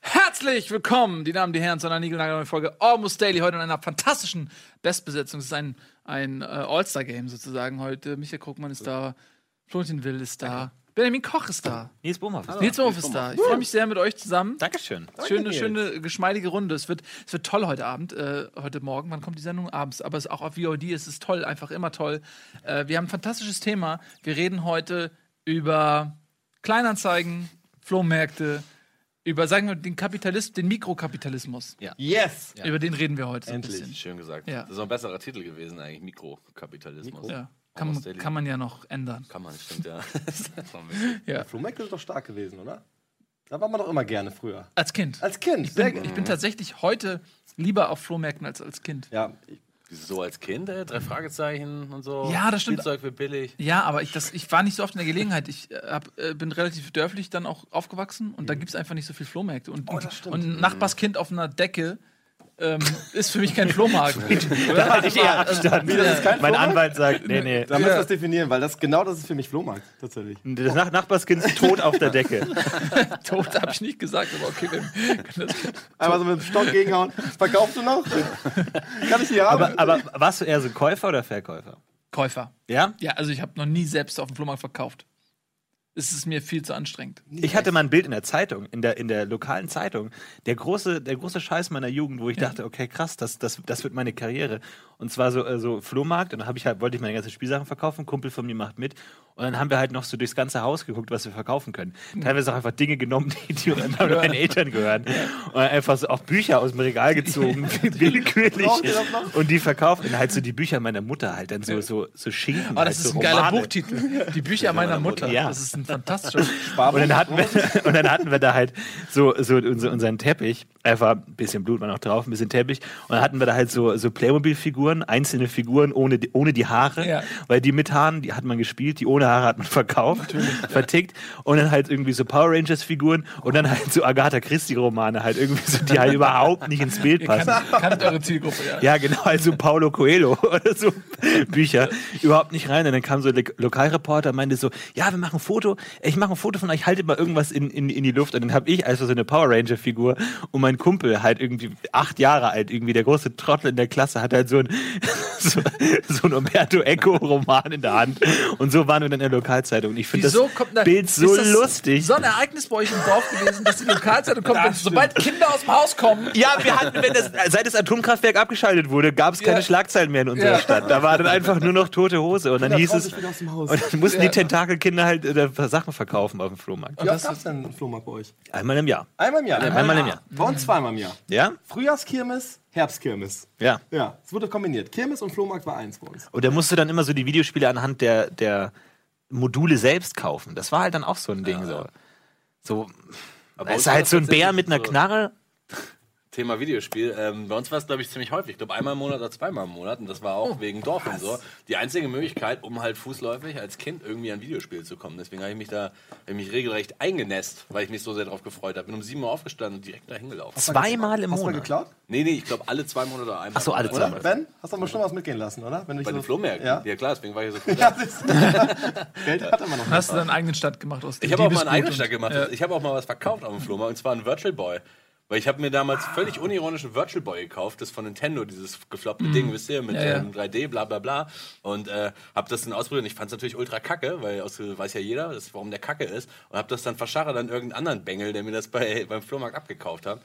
Herzlich willkommen, die Damen, die Herren, zu einer niegelnagelneuen Folge Almost Daily. Heute in einer fantastischen Bestbesetzung. Es ist ein, ein äh, All-Star-Game sozusagen heute. Michael Krugmann ist da, Florentin Will ist da, Benjamin Koch ist da, Nils Bohmhoff. ist da. Nils Wolf ist da. Ich freue mich sehr mit euch zusammen. Dankeschön. Schöne, schöne, geschmeidige Runde. Es wird, es wird toll heute Abend, äh, heute Morgen. Wann kommt die Sendung? Abends. Aber es ist auch auf VOD. Es ist toll, einfach immer toll. Äh, wir haben ein fantastisches Thema. Wir reden heute über Kleinanzeigen, Flohmärkte, über, sagen wir, den Kapitalismus, den Mikrokapitalismus. Yes! Über den reden wir heute so ein Endlich. bisschen. Schön gesagt. Ja. Das ist auch ein besserer Titel gewesen, eigentlich. Mikrokapitalismus. Ja. Kann, man- kann man ja noch ändern. Kann man, stimmt, ja. Ja. Flohmärkte sind doch stark gewesen, oder? Da war man doch immer gerne früher. Als Kind. Als Kind. Ich bin, ich bin tatsächlich heute lieber auf Flohmärkten als als Kind. Ja, so als Kind, ey, drei Fragezeichen und so. Ja, das stimmt. Spielzeug wird billig. Ja, aber ich, das, ich war nicht so oft in der Gelegenheit. Ich äh, hab, äh, bin relativ dörflich dann auch aufgewachsen und da gibt es einfach nicht so viel Flohmärkte. Und, Oh, das stimmt. und ein Nachbarskind auf einer Decke ähm, ist für mich kein Flohmarkt. Da hatte ich eher Abstand. Wie, das ist kein mein Flohmarkt? Anwalt sagt, nee, nee. da müssen wir das definieren, weil das genau das ist für mich Flohmarkt, tatsächlich. Das Nach Nachbarskind ist tot auf der Decke. Tot habe ich nicht gesagt, aber okay, das Einmal so mit dem Stock gegenhauen. Verkaufst du noch? Kann ich die haben? Aber, aber warst du eher so Käufer oder Verkäufer? Käufer. Ja? Ja, also ich habe noch nie selbst auf dem Flohmarkt verkauft. Es ist mir viel zu anstrengend. Ich hatte mal ein Bild in der Zeitung, in der, in der lokalen Zeitung. Der große, der große Scheiß meiner Jugend, wo ich dachte, okay, krass, das, das, das wird meine Karriere. Und zwar so, äh, so Flohmarkt. Und dann hab ich halt, wollte ich meine ganzen Spielsachen verkaufen. Ein Kumpel von mir macht mit. Und dann haben wir halt noch so durchs ganze Haus geguckt, was wir verkaufen können. Teilweise auch einfach Dinge genommen, die, die meinen Eltern gehören. Und einfach so auch Bücher aus dem Regal gezogen, willkürlich. Und die verkauft. Und halt so die Bücher meiner Mutter halt dann so, so, so Schinken. Oh, das halt ist so ein geiler Romane. Buchtitel. Die Bücher meiner Mutter. Ja. Das ist ein fantastischer. Und dann hatten wir, und dann hatten wir da halt so, so unser, unseren Teppich, einfach ein bisschen Blut war noch drauf, ein bisschen Teppich. Und dann hatten wir da halt so, so Playmobil-Figuren, einzelne Figuren ohne, die- ohne die Haare. Ja. Weil die mit Haaren, die hat man gespielt, die ohne Haare hat man verkauft, vertickt. Und dann halt irgendwie so Power Rangers-Figuren und dann halt so Agatha Christie-Romane, halt irgendwie so, die halt überhaupt nicht ins Bild passen. kannt, kannt eure Zielgruppe, ja. Ja, genau, also Paulo Coelho oder so Bücher. Überhaupt nicht rein. Und dann kam so der Lokalreporter, meinte so, ja, wir machen ein Foto, ich mache ein Foto von euch, haltet mal irgendwas in, in, in die Luft. Und dann habe ich also so eine Power Ranger-Figur und mein Kumpel, halt irgendwie acht Jahre alt, irgendwie der große Trottel in der Klasse, hat halt so ein, so, so ein Umberto Eco-Roman in der Hand. Und so waren wir dann in der Lokalzeitung. Und ich finde das Wieso kommt da, Bild so ist das lustig. So ein Ereignis bei euch im Dorf gewesen, dass die Lokalzeitung kommt, wenn, sobald Kinder aus dem Haus kommen. Ja, wir hatten, wenn das, seit das Atomkraftwerk abgeschaltet wurde, gab es keine Ja. Schlagzeilen mehr in unserer Ja. Stadt. Da war dann einfach nur noch tote Hose. Und dann hieß es, und dann mussten Ja. die Tentakelkinder halt äh, Sachen verkaufen auf dem Flohmarkt. Wie oft gab's denn einen Flohmarkt bei euch? Einmal im Jahr. Einmal im Jahr. Einmal im Jahr. Bei uns zweimal im Jahr. Ja? Frühjahrskirmes, Herbstkirmes. Ja. Ja, es wurde kombiniert. Kirmes und Flohmarkt war eins bei uns. Und da musst du dann immer so die Videospiele anhand der, der Module selbst kaufen. Das war halt dann auch so ein Ding. So, so Aber uns ist war halt so ein Bär mit einer so- Knarre. Thema Videospiel. Ähm, bei uns war es, glaube ich, ziemlich häufig. Ich glaube, einmal im Monat oder zweimal im Monat. Und das war auch wegen Dorf und so. Die einzige Möglichkeit, um halt fußläufig als Kind irgendwie an Videospiele zu kommen. Deswegen habe ich mich da ich mich regelrecht eingenässt, weil ich mich so sehr darauf gefreut habe. Bin um 7 Uhr aufgestanden und direkt da hingelaufen. Zweimal im Hast du mal Monat. geklaut? Nee, nee, ich glaube, alle zwei Monate oder einmal. Ach so, alle zwei Oder? Ben, hast du aber schon was mitgehen lassen, oder? Wenn du Bei so- den Flohmärkten? Ja. Ja. klar, deswegen war ich so früh ja da. das ist, Geld hat immer noch. Hast du deinen eigenen Stand gemacht aus dem Ich habe auch mal einen eigenen Stadt gemacht. Ja. Ich habe auch mal was verkauft auf dem Flohmarkt, und zwar einen Virtual Boy. Weil ich habe mir damals völlig unironisch einen Virtual Boy gekauft, das von Nintendo, dieses gefloppte Ding, wisst ihr, mit Ja, ja. ähm, 3D, bla bla bla. Und äh, habe das dann ausprobiert und ich fand es natürlich ultra kacke, weil aus, weiß ja jeder, das, warum der kacke ist. Und habe das dann verschachert an irgendeinen anderen Bengel, der mir das bei, beim Flohmarkt abgekauft hat.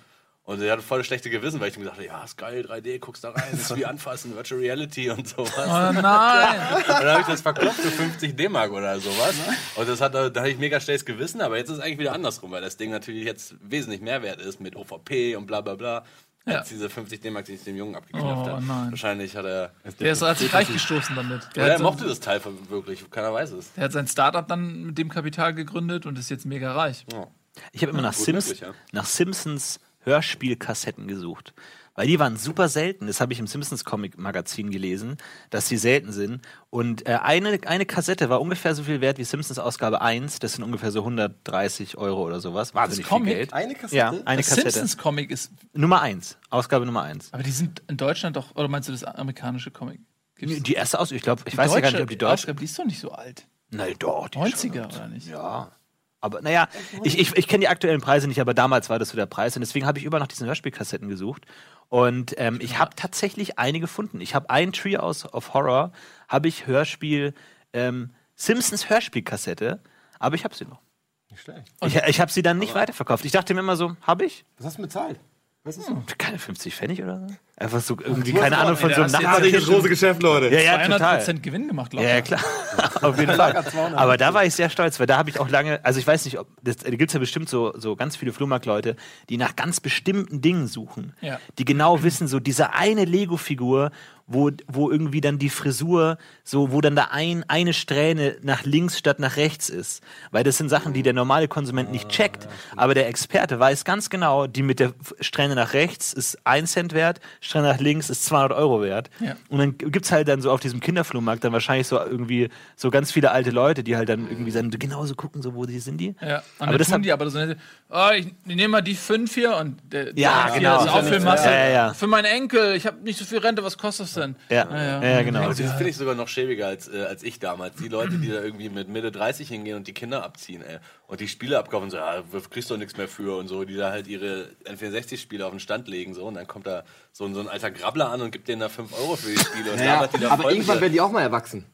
Und er hatte voll schlechte Gewissen, weil ich mir dachte, ja, ist geil, 3D, guckst da rein, ist wie anfassen, Virtual Reality und sowas. Oh nein! Und dann habe ich das verkloppt für 50 D-Mark oder sowas. Und das hat, da hatte ich mega schlechtes Gewissen, aber jetzt ist es eigentlich wieder andersrum, weil das Ding natürlich jetzt wesentlich mehr wert ist mit OVP und bla bla bla. Ja. Als diese 50 D-Mark, die ich dem Jungen abgeknöpft Oh, habe. nein. Wahrscheinlich hat er. Der ist hat sich reich gestoßen damit. Der, er mochte das Teil wirklich, keiner weiß es. der hat sein Startup dann mit dem Kapital gegründet und ist jetzt mega reich. Ja. Ich habe immer nach, Sims, möglich, ja. nach Simpsons Hörspielkassetten gesucht. Weil die waren super selten. Das habe ich im Simpsons Comic Magazin gelesen, dass die selten sind. Und äh, eine, eine Kassette war ungefähr so viel wert wie Simpsons Ausgabe 1. Das sind ungefähr so 130 Euro oder sowas. Wahnsinnig viel Comic? Geld. Eine Kassette? Ja, eine Das Kassette. Simpsons Comic ist. Nummer 1. Ausgabe Nummer 1. Aber die sind in Deutschland doch. Oder meinst du das amerikanische Comic? Gibt's Die erste Aus, ich glaube, ich weiß ja gar nicht, ob die deutsche. Ausgabe, die ist doch nicht so alt. Nein, doch. Die ist schon 90er oder nicht? Ja. Aber naja, ich, ich, ich kenne die aktuellen Preise nicht, aber damals war das so der Preis. Und deswegen habe ich über nach diesen Hörspielkassetten gesucht. Und ähm, ich habe tatsächlich eine gefunden. Ich habe ein Treehouse of Horror, habe ich Hörspiel, ähm, Simpsons Hörspielkassette, aber ich habe sie noch. Nicht schlecht. Ich, ich habe sie dann nicht weiterverkauft. Ich dachte mir immer so, habe ich? Was hast du bezahlt? Was ist das? Keine 50 Pfennig oder so? Einfach so irgendwie, keine Ahnung, von so einem das große Geschäft, Leute. Ja, ja, 200 total. Prozent Gewinn gemacht, locker. Ja, ja, klar. Auf jeden Fall. Aber da war ich sehr stolz, weil da habe ich auch lange, also ich weiß nicht, ob, das, da gibt es ja bestimmt so, so ganz viele Flohmarktleute, die nach ganz bestimmten Dingen suchen. Ja. Die genau wissen, so diese eine Lego-Figur, wo, wo irgendwie dann die Frisur, so, wo dann da ein, eine Strähne nach links statt nach rechts ist. Weil das sind Sachen, die der normale Konsument nicht checkt. Aber der Experte weiß ganz genau, die mit der Strähne nach rechts ist ein Cent wert, Strähne nach links ist 200 Euro wert. Ja. Und dann gibt's halt dann so auf diesem Kinderflohmarkt dann wahrscheinlich so irgendwie so ganz viele alte Leute, die halt dann irgendwie dann genauso gucken, so wo die sind die. Ja, und Aber das hat- die aber so nette, oh, ich, nehme mal die fünf hier und der, Ja, genau. ist Auffüllmasse. Ja, ja, ja. Für meinen Enkel, ich habe nicht so viel Rente, was kostet das denn? Ja, ja. ja, genau. Also das finde ich sogar noch schäbiger als, äh, als ich damals. Die Leute, die da irgendwie mit Mitte 30 hingehen und die Kinder abziehen, ey. Und die Spiele abkaufen, so, ja, kriegst du nichts mehr für und so, die da halt ihre N64-Spiele auf den Stand legen, so. Und dann kommt da so, ein- so ein alter Grabbler an und gibt denen da 5 Euro für die Spiele. Und Ja, labert die da aber irgendwann werden die auch mal erwachsen.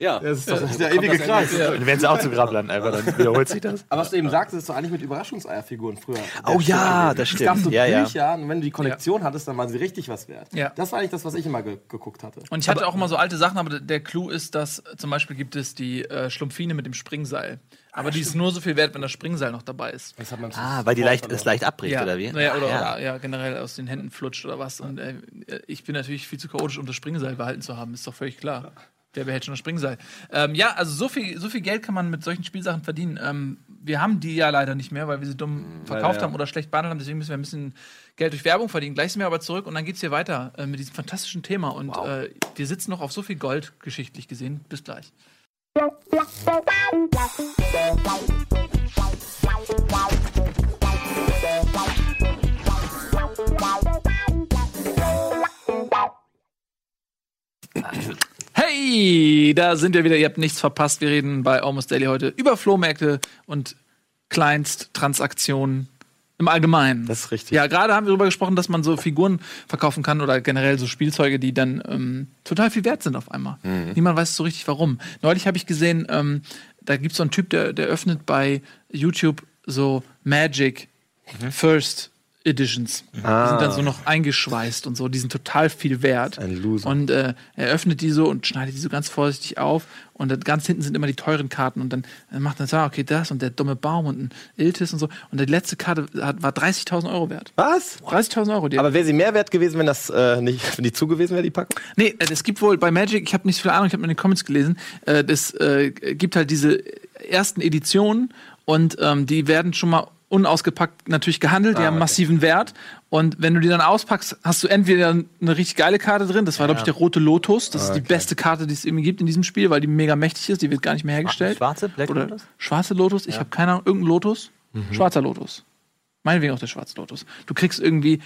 Ja. Das ist doch der kommt ewige das Kreis. Dann werden sie auch zu Grabland einfach, dann wiederholt sich das. Aber was du eben sagst, ist doch eigentlich mit Überraschungseierfiguren früher. Oh der ja, das gewesen. Es gab stimmt. so Ja, ja. Bücher und wenn du die Kollektion hattest, dann waren sie richtig was wert. Ja. Das war eigentlich das, was ich immer ge geguckt hatte. Und ich hatte auch immer so alte Sachen, aber der Clou ist, dass zum Beispiel gibt es die äh, Schlumpfine mit dem Springseil. Aber die ist nur so viel wert, wenn das Springseil noch dabei ist. Das hat man Ah, weil die leicht, es leicht abbricht, oder wie? Naja, oder, ja. oder ja, generell aus den Händen flutscht oder was. Und äh, ich bin natürlich viel zu chaotisch, um das Springseil behalten zu haben, ist doch völlig klar. Wer behält schon das Springseil? Ähm, ja, also so viel, so viel Geld kann man mit solchen Spielsachen verdienen. Ähm, wir haben die ja leider nicht mehr, weil wir sie dumm verkauft ja. haben oder schlecht behandelt haben. Deswegen müssen wir ein bisschen Geld durch Werbung verdienen. Gleich sind wir aber zurück und dann geht es hier weiter äh, mit diesem fantastischen Thema. Und äh, wir sitzen noch auf so viel Gold, geschichtlich gesehen. Bis gleich. Hey, da sind wir wieder. Ihr habt nichts verpasst. Wir reden bei Almost Daily heute über Flohmärkte und Kleinsttransaktionen im Allgemeinen. Das ist richtig. Ja, gerade haben wir darüber gesprochen, dass man so Figuren verkaufen kann oder generell so Spielzeuge, die dann ähm, total viel wert sind auf einmal. Niemand weiß so richtig warum. Neulich habe ich gesehen, ähm, da gibt es so einen Typ, der, der öffnet bei YouTube so Magic First Editions. Die sind dann so noch eingeschweißt und so. Die sind total viel wert. Ein Loser. Und äh, er öffnet die so und schneidet die so ganz vorsichtig auf. Und dann ganz hinten sind immer die teuren Karten. Und dann äh, macht er so, ah, okay, das und der dumme Baum und ein Iltis und so. Und die letzte Karte hat, war 30.000 Euro wert. Was? 30.000 Euro. Die Aber wäre sie mehr wert gewesen, wenn das äh, nicht, wenn die zu gewesen wäre, die Packung? Nee, äh, es gibt wohl bei Magic, ich habe nicht so viel Ahnung, ich habe nur in den Comments gelesen, äh, das äh, gibt halt diese ersten Editionen und ähm, die werden schon mal unausgepackt natürlich gehandelt, die haben massiven Wert und wenn du die dann auspackst, hast du entweder eine richtig geile Karte drin, das war glaube ich der rote Lotus, das ist die beste Karte, die es irgendwie gibt in diesem Spiel, weil die mega mächtig ist, die wird gar nicht mehr hergestellt. Schwarze? Black Oder Lotus? schwarze Lotus, ich habe keine Ahnung, irgendein Lotus, schwarzer Lotus. Meinetwegen auch der schwarze Lotus. Du kriegst irgendwie,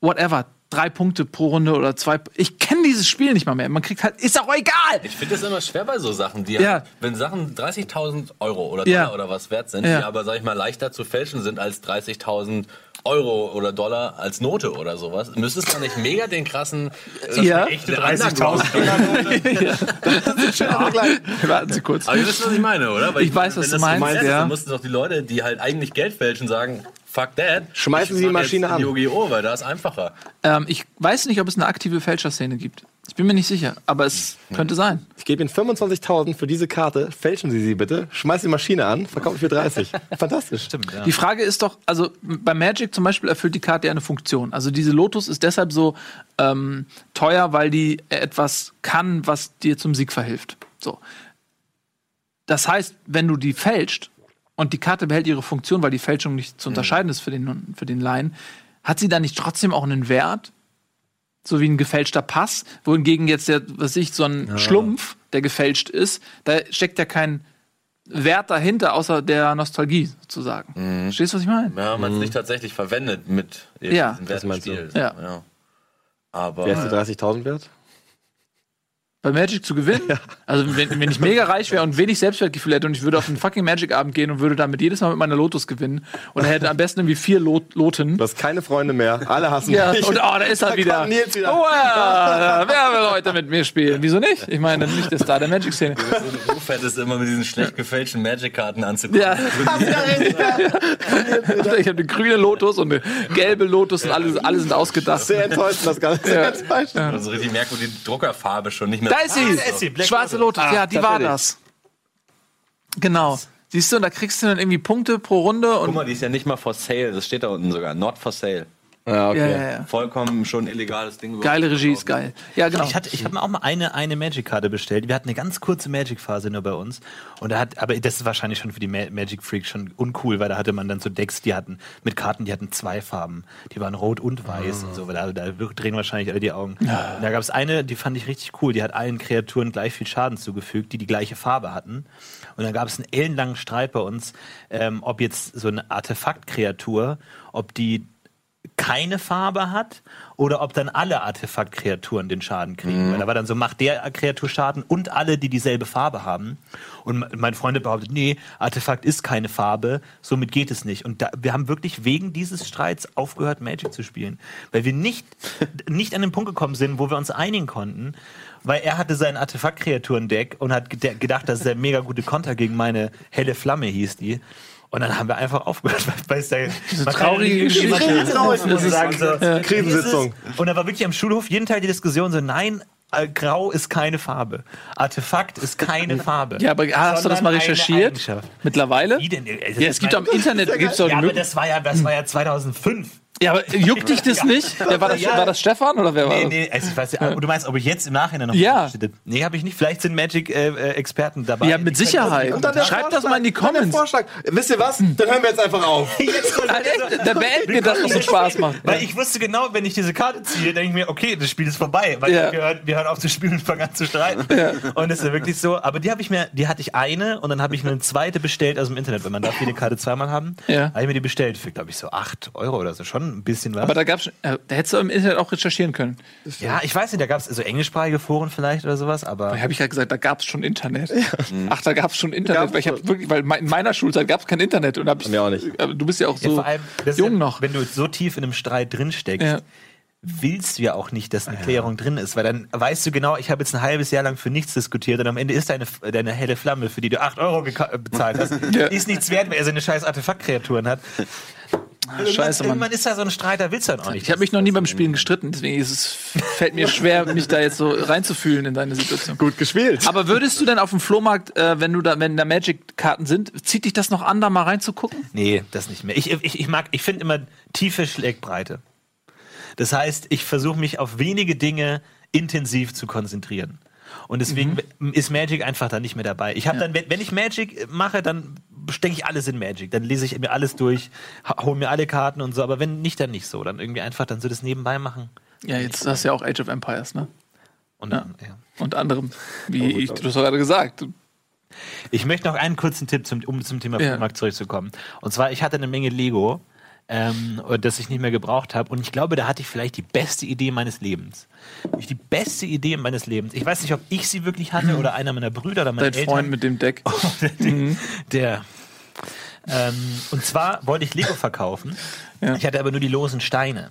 whatever, drei Punkte pro Runde oder zwei. Ich kenne dieses Spiel nicht mal mehr. Man kriegt halt, ist auch egal. Ich finde das immer schwer bei so Sachen, die Ja. wenn Sachen 30.000 Euro oder Ja. Dollar oder was wert sind, Ja. die aber, sag ich mal, leichter zu fälschen sind als 30.000 Euro oder Dollar als Note oder sowas, müsste es da nicht mega den krassen äh, Ja. echte 30.000 Warten Sie kurz. Aber ihr wisst, was ich meine, oder? Weil Ich weiß, was du das meinst, ist, ja. Dann mussten doch die Leute, die halt eigentlich Geld fälschen, sagen, fuck that. Schmeißen ich Sie die Maschine jetzt an. Yu-Gi-Oh!, weil da ist einfacher. Ähm, ich weiß nicht, ob es eine aktive Fälscherszene gibt. Ich bin mir nicht sicher, aber es könnte sein. Ich gebe Ihnen 25.000 für diese Karte. Fälschen Sie sie bitte. Schmeißen die Maschine an. Verkaufen für 30. Fantastisch. Stimmt, ja. Die Frage ist doch, also bei Magic zum Beispiel erfüllt die Karte ja eine Funktion. Also diese Lotus ist deshalb so ähm, teuer, weil die etwas kann, was dir zum Sieg verhilft. So. Das heißt, wenn du die fälscht und die Karte behält ihre Funktion, weil die Fälschung nicht zu unterscheiden ist für den, für den Laien, hat sie dann nicht trotzdem auch einen Wert? So wie ein gefälschter Pass, wohingegen jetzt der, was ich, so ein Schlumpf, der gefälscht ist, da steckt ja kein Wert dahinter, außer der Nostalgie sozusagen. Mhm. Verstehst du, was ich meine? Ja, man es nicht tatsächlich verwendet mit eben Ja. diesem? Wertspiel. Ja. Aber Wer ist die 30.000 wert? Bei Magic zu gewinnen? Also, wenn, wenn ich mega reich wäre und wenig Selbstwertgefühl hätte und ich würde auf einen fucking Magic-Abend gehen und würde damit jedes Mal mit meiner Lotus gewinnen und hätte am besten irgendwie vier Lot Loten. Du hast keine Freunde mehr. Alle hassen Ja, dich. und oh, da ist er Da wieder. kommt Nils wieder. Oh, ja, wer will heute mit mir spielen? Wieso nicht? Ich meine, dann bin ich der Star der Magic-Szene. Ruf hättest, immer mit diesen schlecht gefälschten Magic-Karten anzukommen. Ja. ich habe eine grüne Lotus und eine gelbe Lotus und alle, alle sind ausgedacht. Sehr enttäuschend, das Ganze. Sehr enttäuschend. Also richtig wo die Druckerfarbe schon nicht mehr. Da ist sie! da ist sie, Black Schwarze Lotus, ja, die war tatsächlich. das. Genau. Siehst du, und da kriegst du dann irgendwie Punkte pro Runde Guck und. mal, die ist ja nicht mal for sale. Das steht da unten sogar. Not for sale. Ja, Ja, okay. ja, ja. Vollkommen schon illegales Ding. Geile Regie ist geil. Ja, genau. Ich, hatte, ich habe mir auch mal eine, eine Magic-Karte bestellt. Wir hatten eine ganz kurze Magic-Phase nur bei uns. Und da hat, aber das ist wahrscheinlich schon für die Ma Magic Freaks schon uncool, weil da hatte man dann so Decks, die hatten mit Karten, die hatten zwei Farben. Die waren rot und weiß und so. weil Da, da drehen wahrscheinlich alle die Augen. Und da gab es eine, die fand ich richtig cool. Die hat allen Kreaturen gleich viel Schaden zugefügt, die die gleiche Farbe hatten. Und dann gab es einen ellenlangen Streit bei uns, ähm, ob jetzt so eine Artefakt-Kreatur, ob die keine Farbe hat oder ob dann alle Artefaktkreaturen den Schaden kriegen. Weil da war dann so, macht der Kreatur Schaden und alle, die dieselbe Farbe haben. Und me- mein Freund behauptet, nee, Artefakt ist keine Farbe, somit geht es nicht. Und da, wir haben wirklich wegen dieses Streits aufgehört, Magic zu spielen. Weil wir nicht, nicht an den Punkt gekommen sind, wo wir uns einigen konnten. Weil er hatte sein Artefaktkreaturen-Deck und hat ged- gedacht, das ist der mega gute Konter gegen meine helle Flamme, hieß die. Und dann haben wir einfach aufgehört, weil- es da man traurige Geschichte. raus, muss ich sagen, so, Krisensitzung. Und da war wirklich am Schulhof jeden Tag die Diskussion so, nein, äh, Grau ist keine Farbe. Artefakt ist keine Farbe. Ja, aber hast du das mal eine recherchiert? Mittlerweile? Wie denn? Ja, es gibt am Internet gibt's Ja, aber das war ja, das war ja 2005. Ja, aber juckt dich das nicht? Wer war, das, Ja. war das Stefan oder wer war Nee, das? nee, also ich weiß ja, du meinst, ob ich jetzt im Nachhinein noch Ja. steht? Nee, habe ich nicht. Vielleicht sind Magic-Experten dabei. Ja, mit Sicherheit. Dann Schreibt das mal in die dann Comments. Vorschlag. Wisst ihr was? Dann hören wir jetzt einfach auf. Ah, echt? Da beenden wir das, was so Spaß macht. Weil ich wusste genau, wenn ich diese Karte ziehe, denke ich mir, okay, das Spiel ist vorbei. Weil Ja. wir, hören, wir hören auf zu spielen und fangen an zu streiten. Und das ist ja wirklich so. Aber die habe ich mir, die hatte ich eine und dann habe ich mir eine zweite bestellt aus dem Internet, weil man darf jede Karte zweimal haben. Ja. Habe ich mir die bestellt für, glaube ich, so 8 Euro oder so. Schon ein bisschen was. Aber da gab's, äh, da hättest du im Internet auch recherchieren können. ja, ich weiß nicht, da gab es so englischsprachige Foren vielleicht oder sowas, aber. Da habe ich ja gesagt, da gab's schon Internet. Ach, da gab's schon Internet. Gab's weil ich habe wirklich, weil in meiner Schulzeit gab's kein Internet und hab ich, Mir auch nicht. Aber du bist ja auch Ja, so vor allem, das ist jung ja, noch. Wenn du so tief in einem Streit drin steckst, Ja. willst du ja auch nicht, dass eine Klärung drin ist, weil dann weißt du genau, ich habe jetzt ein halbes Jahr lang für nichts diskutiert und am Ende ist deine, deine helle Flamme, für die du 8 Euro bezahlt hast, Ja. ist nichts wert, weil er seine scheiß Artefaktkreaturen hat. Irgendwann, scheiße, Mann. irgendwann ist da so ein Streit, da willst du dann auch nicht. Ich habe mich noch nie beim Spielen gestritten, deswegen ist es, fällt mir schwer, mich da jetzt so reinzufühlen in deine Situation. Gut gespielt. Aber würdest du denn auf dem Flohmarkt, äh, wenn du da, wenn da Magic-Karten sind, zieht dich das noch an, da mal reinzugucken? Nee, das nicht mehr. Ich, ich, ich mag, ich finde immer Tiefe schlägt Breite. Das heißt, ich versuche mich auf wenige Dinge intensiv zu konzentrieren. Und deswegen ist Magic einfach da nicht mehr dabei. Ich habe dann, wenn, wenn ich Magic mache, dann stecke ich alles in Magic. Dann lese ich mir alles durch, hole mir alle Karten und so. Aber wenn nicht, dann nicht so. Dann irgendwie einfach dann so das nebenbei machen. Ja, jetzt hast du ja auch Age of Empires, ne? Und Ja. dann, ja. Und anderem. Wie ich, du hast gerade gesagt. Ich möchte noch einen kurzen Tipp, zum, um zum Thema Ja. Flohmarkt zurückzukommen. Und zwar, ich hatte eine Menge Lego, ähm, das ich nicht mehr gebraucht habe. Und ich glaube, da hatte ich vielleicht die beste Idee meines Lebens. Die beste Idee meines Lebens. Ich weiß nicht, ob ich sie wirklich hatte oder einer meiner Brüder oder meine Dein Eltern. Freund mit dem Deck. der. der ähm, und zwar wollte ich Lego verkaufen. Ja. Ich hatte aber nur die losen Steine.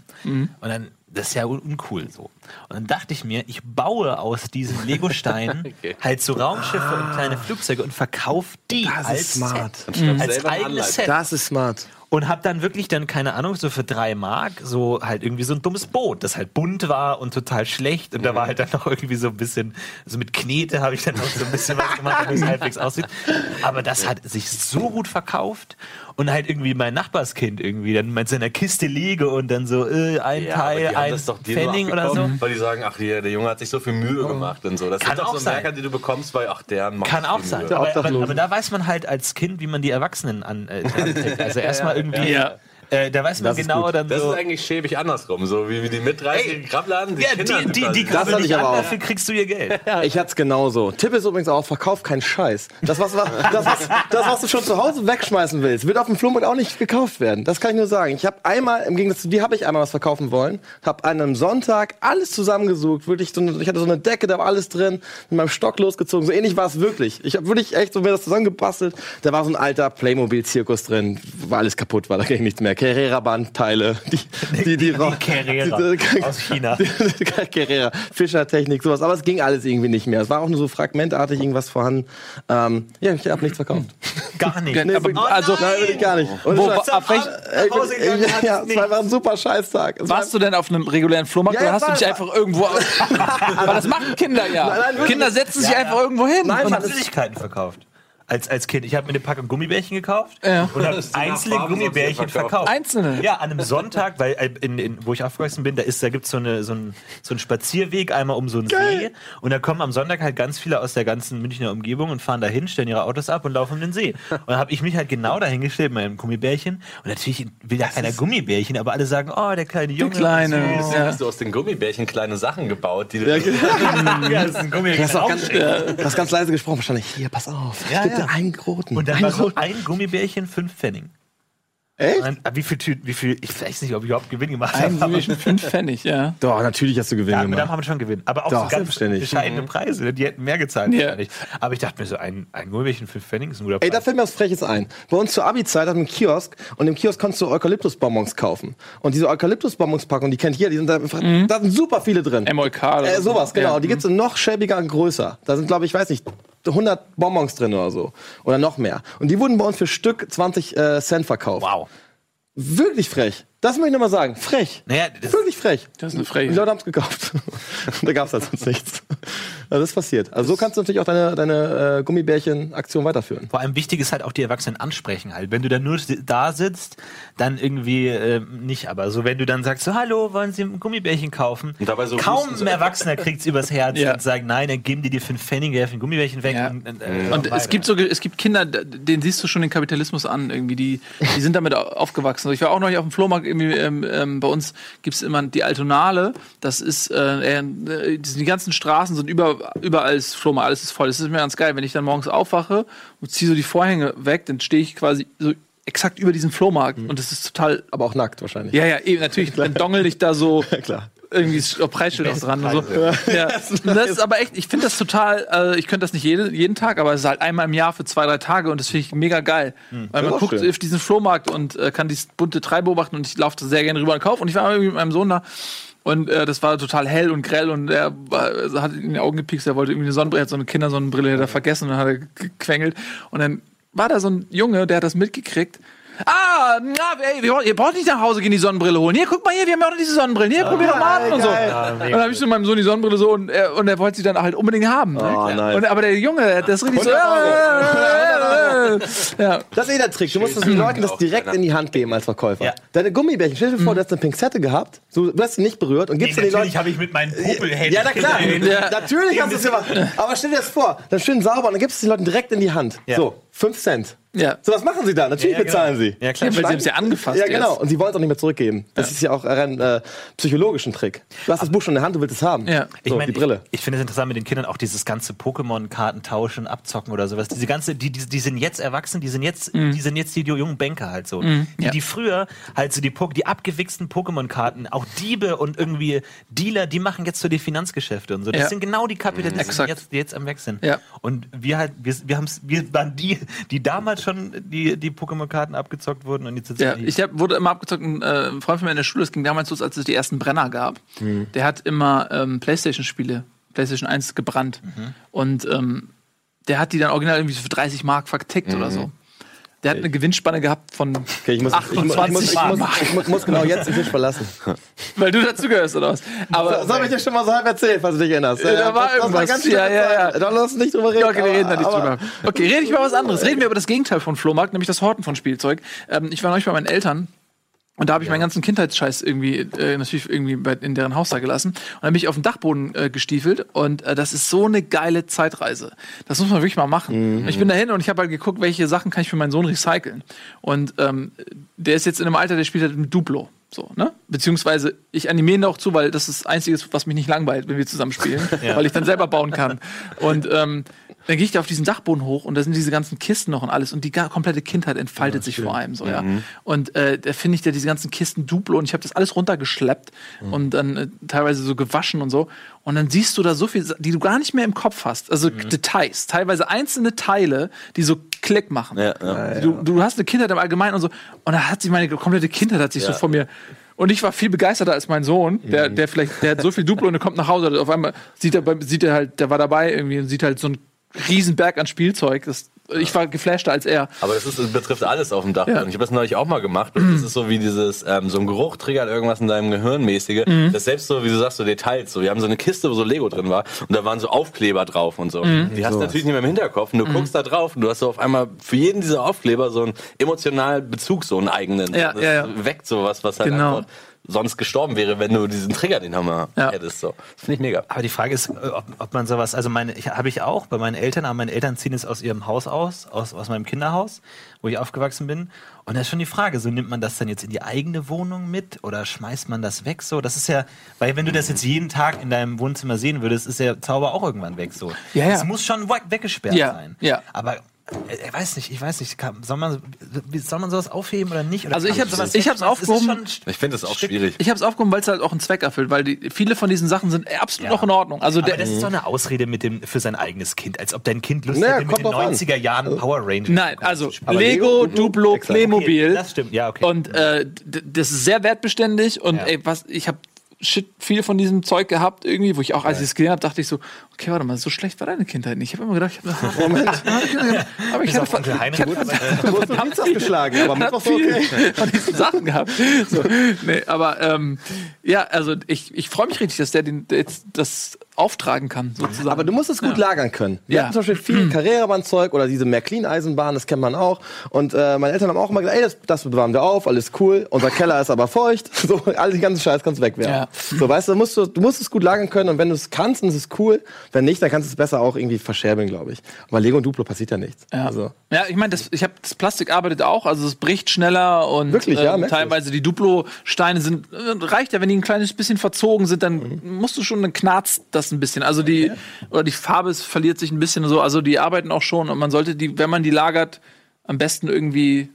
Und dann, das ist ja un uncool so. Und dann dachte ich mir, ich baue aus diesen Lego-Steinen halt so Raumschiffe und kleine Flugzeuge und verkaufe die Das ist als smart. Set. Als selber eine eigenes. Set. Das ist smart. Und hab dann wirklich dann, keine Ahnung, so für drei Mark so halt irgendwie so ein dummes Boot, das halt bunt war und total schlecht. Und da war halt dann noch irgendwie so ein bisschen, so mit Knete habe ich dann noch so ein bisschen was gemacht, damit es halbwegs aussieht. Aber das hat sich so gut verkauft. Und halt irgendwie mein Nachbarskind irgendwie dann mit seiner Kiste liege und dann so äh, ein Ja, Teil, ein Pfennig oder so. Weil die sagen, ach hier, der Junge hat sich so viel Mühe gemacht und so. Das Kann sind doch auch so sein. Merker, die du bekommst, weil ach, der macht Kann auch sein. Aber, aber, aber da weiß man halt als Kind, wie man die Erwachsenen an, äh. Also erstmal irgendwie Ja. Äh, da weiß man Das ist genau dann Das so. ist eigentlich schäbig andersrum, so wie, wie die mit 30 Krabladen, die ja, Kinder die, die, die Das hatte nicht ich aber an, auch. dafür kriegst du ihr Geld. Ich hatte es genauso. Tipp ist übrigens auch, verkauf keinen Scheiß. Das was, was, das, was, das, was du schon zu Hause wegschmeißen willst, wird auf dem Flohmarkt auch nicht gekauft werden. Das kann ich nur sagen. Ich habe einmal, im Gegensatz zu dir, habe ich einmal was verkaufen wollen. Habe an einem Sonntag alles zusammengesucht. Wirklich so eine, ich hatte so eine Decke, da war alles drin. Mit meinem Stock losgezogen. So ähnlich war es wirklich. Ich habe wirklich echt so mir das zusammengebastelt. Da war so ein alter Playmobil-Zirkus drin. War alles kaputt, war da ging nichts mehr. Carrera-Bandteile. Die, die, die, die, Carrera die- aus China. Carrera, Fischertechnik, sowas. Aber es ging alles irgendwie nicht mehr. Es war auch nur so fragmentartig irgendwas vorhanden. Ähm, ja, ich habe nichts verkauft. Gar nicht. Nee, aber- wirklich- also- nein, wirklich gar nicht. Und Wo- es war- auf welch- Ey, ich bin- gegangen, ja, ja, es war einfach ein super Scheißtag. Es Warst du denn auf einem regulären Flohmarkt Ja, oder hast du war- dich einfach irgendwo. Aber das machen Kinder ja. Nein, nein. Kinder setzen sich einfach irgendwo hin. Nein, und Süßigkeiten verkauft. Als, als Kind. Ich habe mir eine Packung Gummibärchen gekauft Ja. und habe einzelne Gummibärchen verkauft. verkauft? Einzelne. Ja, an einem Sonntag, weil äh, in, in, wo ich aufgewachsen bin, da ist, da gibt's so eine so ein so einen Spazierweg einmal um so einen See und da kommen am Sonntag halt ganz viele aus der ganzen Münchner Umgebung und fahren dahin, stellen ihre Autos ab und laufen um den See. Und da habe ich mich halt genau dahingestellt mit meinem Gummibärchen und natürlich will ja keiner Gummibärchen, aber alle sagen, oh, der kleine Junge. Kleine. süß. Ja. Hast du aus den Gummibärchen kleine Sachen gebaut, die du Ja, das ist ein Gummibärchen. Du hast, auch ganz, du hast ganz leise gesprochen, wahrscheinlich. Hier, pass auf. Ja, dir ja. einen roten. Und dann einen war so ein Gummibärchen fünf Pfennig. Echt? Ah, wie viel, Tü- wie viel, ich weiß nicht, ob ich überhaupt Gewinn gemacht Ein habe. aber- Gummibärchen, fünf Pfennig, ja. Doch, natürlich hast du Gewinn Ja, gemacht. haben wir schon Gewinn. Aber auch Doch, so ganz selbstverständlich. bescheidene Preise. ne? Die hätten mehr gezahlt Ja. wahrscheinlich. Aber ich dachte mir so, ein, ein Gummibärchen für Pfennig ist ein guter Ey, da Preis. fällt mir was Freches ein. Bei uns zur Abi-Zeit hatten wir einen Kiosk und im Kiosk konntest du Eukalyptusbonbons kaufen. Und diese Eukalyptusbonbons-Packung, die kennt jeder, die sind da, einfach, da sind super viele drin. MOK oder Äh, so. sowas, genau. Ja. Die gibt's in noch schäbiger und größer. Da sind, glaube ich, weiß nicht, 100 Bonbons drin oder so. Oder noch mehr. Und die wurden bei uns für Stück 20 äh, Cent verkauft. Wow. Wirklich frech. Das muss ich nochmal sagen. Frech. Naja, das, Wirklich frech. Das ist eine Die Frechheit. Leute haben's gekauft. da gab's halt sonst nichts. Also das ist passiert. Also so kannst du natürlich auch deine, deine äh, Gummibärchen-Aktion weiterführen. vor allem wichtig ist halt auch die Erwachsenen ansprechen halt. Wenn du dann nur da sitzt, dann irgendwie äh, nicht. Aber so, wenn du dann sagst, so, hallo, wollen Sie ein Gummibärchen kaufen? Und dabei so Kaum ein. Erwachsener kriegt's übers Herz Ja. und sagt, nein, dann geben die dir fünf Pfennig, werfen ein Gummibärchen weg. Ja. Und, äh, Und es gibt so, es gibt Kinder, denen siehst du schon den Kapitalismus an, irgendwie, die, die sind damit au- aufgewachsen. Also Ich war auch noch nicht auf dem Flohmarkt, irgendwie, ähm, ähm, bei uns gibt's immer die Altonale, das ist, äh, äh, die ganzen Straßen sind über, überall ist Flohmarkt, alles ist voll. Das ist mir ganz geil, wenn ich dann morgens aufwache und ziehe so die Vorhänge weg, dann stehe ich quasi so exakt über diesen Flohmarkt und das ist total, Aber auch nackt wahrscheinlich. ja, ja, eben, natürlich, dann dongel ich da so klar. irgendwie Preisschild auch dran und so. Ja. Und das ist aber echt, ich finde das total, äh, ich könnte das nicht jede, jeden Tag, aber es ist halt einmal im Jahr für zwei, drei Tage und das finde ich mega geil. Weil man guckt schön. auf diesen Flohmarkt und äh, kann dieses bunte Treiben beobachten und ich laufe da sehr gerne rüber und kaufe. Und ich war irgendwie mit meinem Sohn da und äh, das war total hell und grell und er also hat in die Augen gepikst, er wollte irgendwie eine Sonnenbrille, hat so eine Kindersonnenbrille hat er vergessen und dann hat er gequengelt. Und dann war da so ein Junge, der hat das mitgekriegt. Ah, na, ey, wir, ihr braucht nicht nach Hause gehen, die Sonnenbrille holen. Hier, guck mal hier, wir haben ja auch noch diese Sonnenbrillen. Hier, probier doch mal an und so. Und dann habe ich so meinem Sohn die Sonnenbrille so und er, und er wollte sie dann halt unbedingt haben. Oh, nice. und, aber der Junge, der hat das richtig so. 100 ja. Das ist eh der Trick. Du musst den Leuten das direkt in die Hand geben als Verkäufer. Ja. Deine Gummibärchen, stell dir vor, du hast eine Pinzette gehabt, du, du hast sie nicht berührt und gibst sie den natürlich Leuten. habe ich mit meinen Popelhänden. Ja, na klar. Ja. Natürlich hast du es gemacht. Aber stell dir das vor, dann schön sauber und dann gibst du es den Leuten direkt in die Hand. Ja. So, 5 Cent. Ja. So, was machen sie da? Natürlich Ja, ja, bezahlen genau. sie. Ja, klar. Ja, weil sie haben es ja angefasst Ja, genau. jetzt. Und sie wollen es auch nicht mehr zurückgeben. Das ist ja auch ein äh, psychologischen Trick. Du hast das Buch schon in der Hand, du willst es haben. Ja. Ich So, meine, die Brille. Ich, ich finde es interessant mit den Kindern auch dieses ganze Pokémon-Karten tauschen, abzocken oder sowas. Diese ganze, die, die, die sind jetzt erwachsen, die sind jetzt, die sind jetzt die jungen Banker halt so. Die, Mhm. ja. die früher halt so die, die abgewichsten Pokémon-Karten, auch Diebe und irgendwie Dealer, die machen jetzt so die Finanzgeschäfte und so. Das Ja. sind genau die Kapitalisten, die Exakt. jetzt, die jetzt am Weg sind. Ja. Und wir halt, wir, wir, haben's, wir waren die, die damals schon die, die Pokémon-Karten abgezockt wurden und jetzt sitzen Ja, ich hab, wurde immer abgezockt, ein äh, ein Freund von mir in der Schule, es ging damals los, als es die ersten Brenner gab. Der hat immer ähm, Playstation-Spiele, Playstation 1 gebrannt. Und ähm, der hat die dann original irgendwie so für 30 Mark vertickt oder so. Der hat eine Gewinnspanne gehabt von Okay, ich muss, ich, muss, ich, muss, 28 ich, muss, ich muss, genau jetzt den Tisch verlassen. Weil du dazugehörst, oder was? Aber Das habe ich dir schon mal so halb erzählt, falls du dich erinnerst. Ja, da war Das- das irgendwas. ganz Ja, ja, ja. Da lass uns nicht drüber reden. Okay, wir reden da nicht drüber. Okay, rede ich über was anderes. Reden wir über das Gegenteil von Flohmarkt, nämlich das Horten von Spielzeug. Ähm, ich war neulich bei meinen Eltern Und da habe ich meinen ganzen Kindheitsscheiß irgendwie äh, natürlich irgendwie bei, in deren Haus da gelassen. Und dann bin ich auf den Dachboden äh, gestiefelt und äh, das ist so eine geile Zeitreise. Das muss man wirklich mal machen. Ich bin dahin und ich habe halt geguckt, welche Sachen kann ich für meinen Sohn recyceln. Und ähm, der ist jetzt in einem Alter, der spielt halt mit Duplo. So, ne? Beziehungsweise ich animiere ihn auch zu, weil das ist das Einzige, was mich nicht langweilt, wenn wir zusammen spielen, weil ich dann selber bauen kann. Und ähm, dann gehe ich da auf diesen Dachboden hoch und da sind diese ganzen Kisten noch und alles und die komplette Kindheit entfaltet sich vor einem so, ja. Und äh, da finde ich da diese ganzen Kisten Duplo und ich habe das alles runtergeschleppt und dann äh, teilweise so gewaschen und so. Und dann siehst du da so viel, die du gar nicht mehr im Kopf hast. Also Details, teilweise einzelne Teile, die so Klick machen. Ja, ja. Du, du hast eine Kindheit im Allgemeinen und so. Und da hat sich meine komplette Kindheit hat sich so von mir. Und ich war viel begeisterter als mein Sohn, der, der vielleicht, der hat so viel Duplo und der kommt nach Hause. Auf einmal sieht er, sieht er halt, der war dabei irgendwie und sieht halt so einen Riesenberg an Spielzeug. Das, ich war geflashter als er. Aber das, ist, das betrifft alles auf dem Dach. Ja. Und ich habe das neulich auch mal gemacht. Und das ist so wie dieses, ähm, so ein Geruch triggert irgendwas in deinem Gehirn mäßige. Mhm. Das selbst so, wie du sagst, so Details. So, wir haben so eine Kiste, wo so Lego drin war. Und da waren so Aufkleber drauf und so. Mhm. Die hast du natürlich nicht mehr im Hinterkopf. Und du guckst da drauf und du hast so auf einmal für jeden dieser Aufkleber so einen emotionalen Bezug, so einen eigenen. Ja, das ja, ja. weckt sowas, was halt Genau. einfach sonst gestorben wäre, wenn du diesen Trigger, den Hammer Ja. hättest. So. Das finde ich mega. Aber die Frage ist, äh, ob, ob man sowas, also meine, ich, habe ich auch bei meinen Eltern, aber meine Eltern ziehen es aus ihrem Haus aus, aus, aus meinem Kinderhaus, wo ich aufgewachsen bin. Und da ist schon die Frage, so nimmt man das dann jetzt in die eigene Wohnung mit oder schmeißt man das weg so? Das ist ja, weil wenn du das jetzt jeden Tag in deinem Wohnzimmer sehen würdest, ist der Zauber auch irgendwann weg so. Ja, ja. Es muss schon we- weggesperrt Ja, sein. ja. Aber ich weiß nicht, ich weiß nicht, kann, soll man, soll man sowas aufheben oder nicht? Oder Also ich sowas ich hab's? Es aufgehoben. Ich finde das auch schwierig. Ich habe es aufgehoben, weil es halt auch einen Zweck erfüllt, weil die, viele von diesen Sachen sind absolut Ja. noch in Ordnung. Also Aber der, das ist doch eine Ausrede mit dem, für sein eigenes Kind, als ob dein Kind Lust Naja, hätte, mit den drauf an. 90er Jahren Power Rangers Nein, also Lego, Lego, Duplo. Playmobil. Okay, das stimmt, ja, okay. Und äh, das ist sehr wertbeständig und Ja. ey, was ich habe shit viel von diesem Zeug gehabt irgendwie, wo ich auch als ich es gesehen habe, dachte ich so, okay, warte mal, so schlecht war deine Kindheit nicht. Ich habe immer gedacht, ich hab, Moment, aber ich aber, verdammt- Du wurdest noch Dienstag geschlagen, aber Mittwoch viel okay. von diesen Sachen gehabt. So, nee, aber ähm, ja, also ich, ich freue mich richtig, dass der den jetzt das auftragen kann, sozusagen. Aber du musst es gut lagern können. Wir Ja. hatten zum Beispiel viel Carrera-Bahn-Zeug oder diese Märklin-Eisenbahn, das kennt man auch. Und äh, meine Eltern haben auch immer gesagt, ey, das, das bewahren wir auf, alles cool. Unser Keller ist aber feucht. So, all die ganzen Scheiß kannst du wegwerfen. Ja. So, weißt du, musst du, du musst es gut lagern können und wenn du es kannst, dann ist es cool. Wenn nicht, dann kannst du es besser auch irgendwie verscherbeln, glaube ich. Aber Lego und Duplo passiert ja nichts. Ja, Also, ja ich meine, das, ich das Plastik arbeitet auch, also es bricht schneller und Wirklich, ja, merklich. teilweise die Duplo-Steine sind, äh, reicht ja, wenn die ein kleines bisschen verzogen sind, dann Mhm. musst du schon, dann knarzt das ein bisschen. Also die, oder die Farbe verliert sich ein bisschen so, also die arbeiten auch schon und man sollte die, wenn man die lagert, am besten irgendwie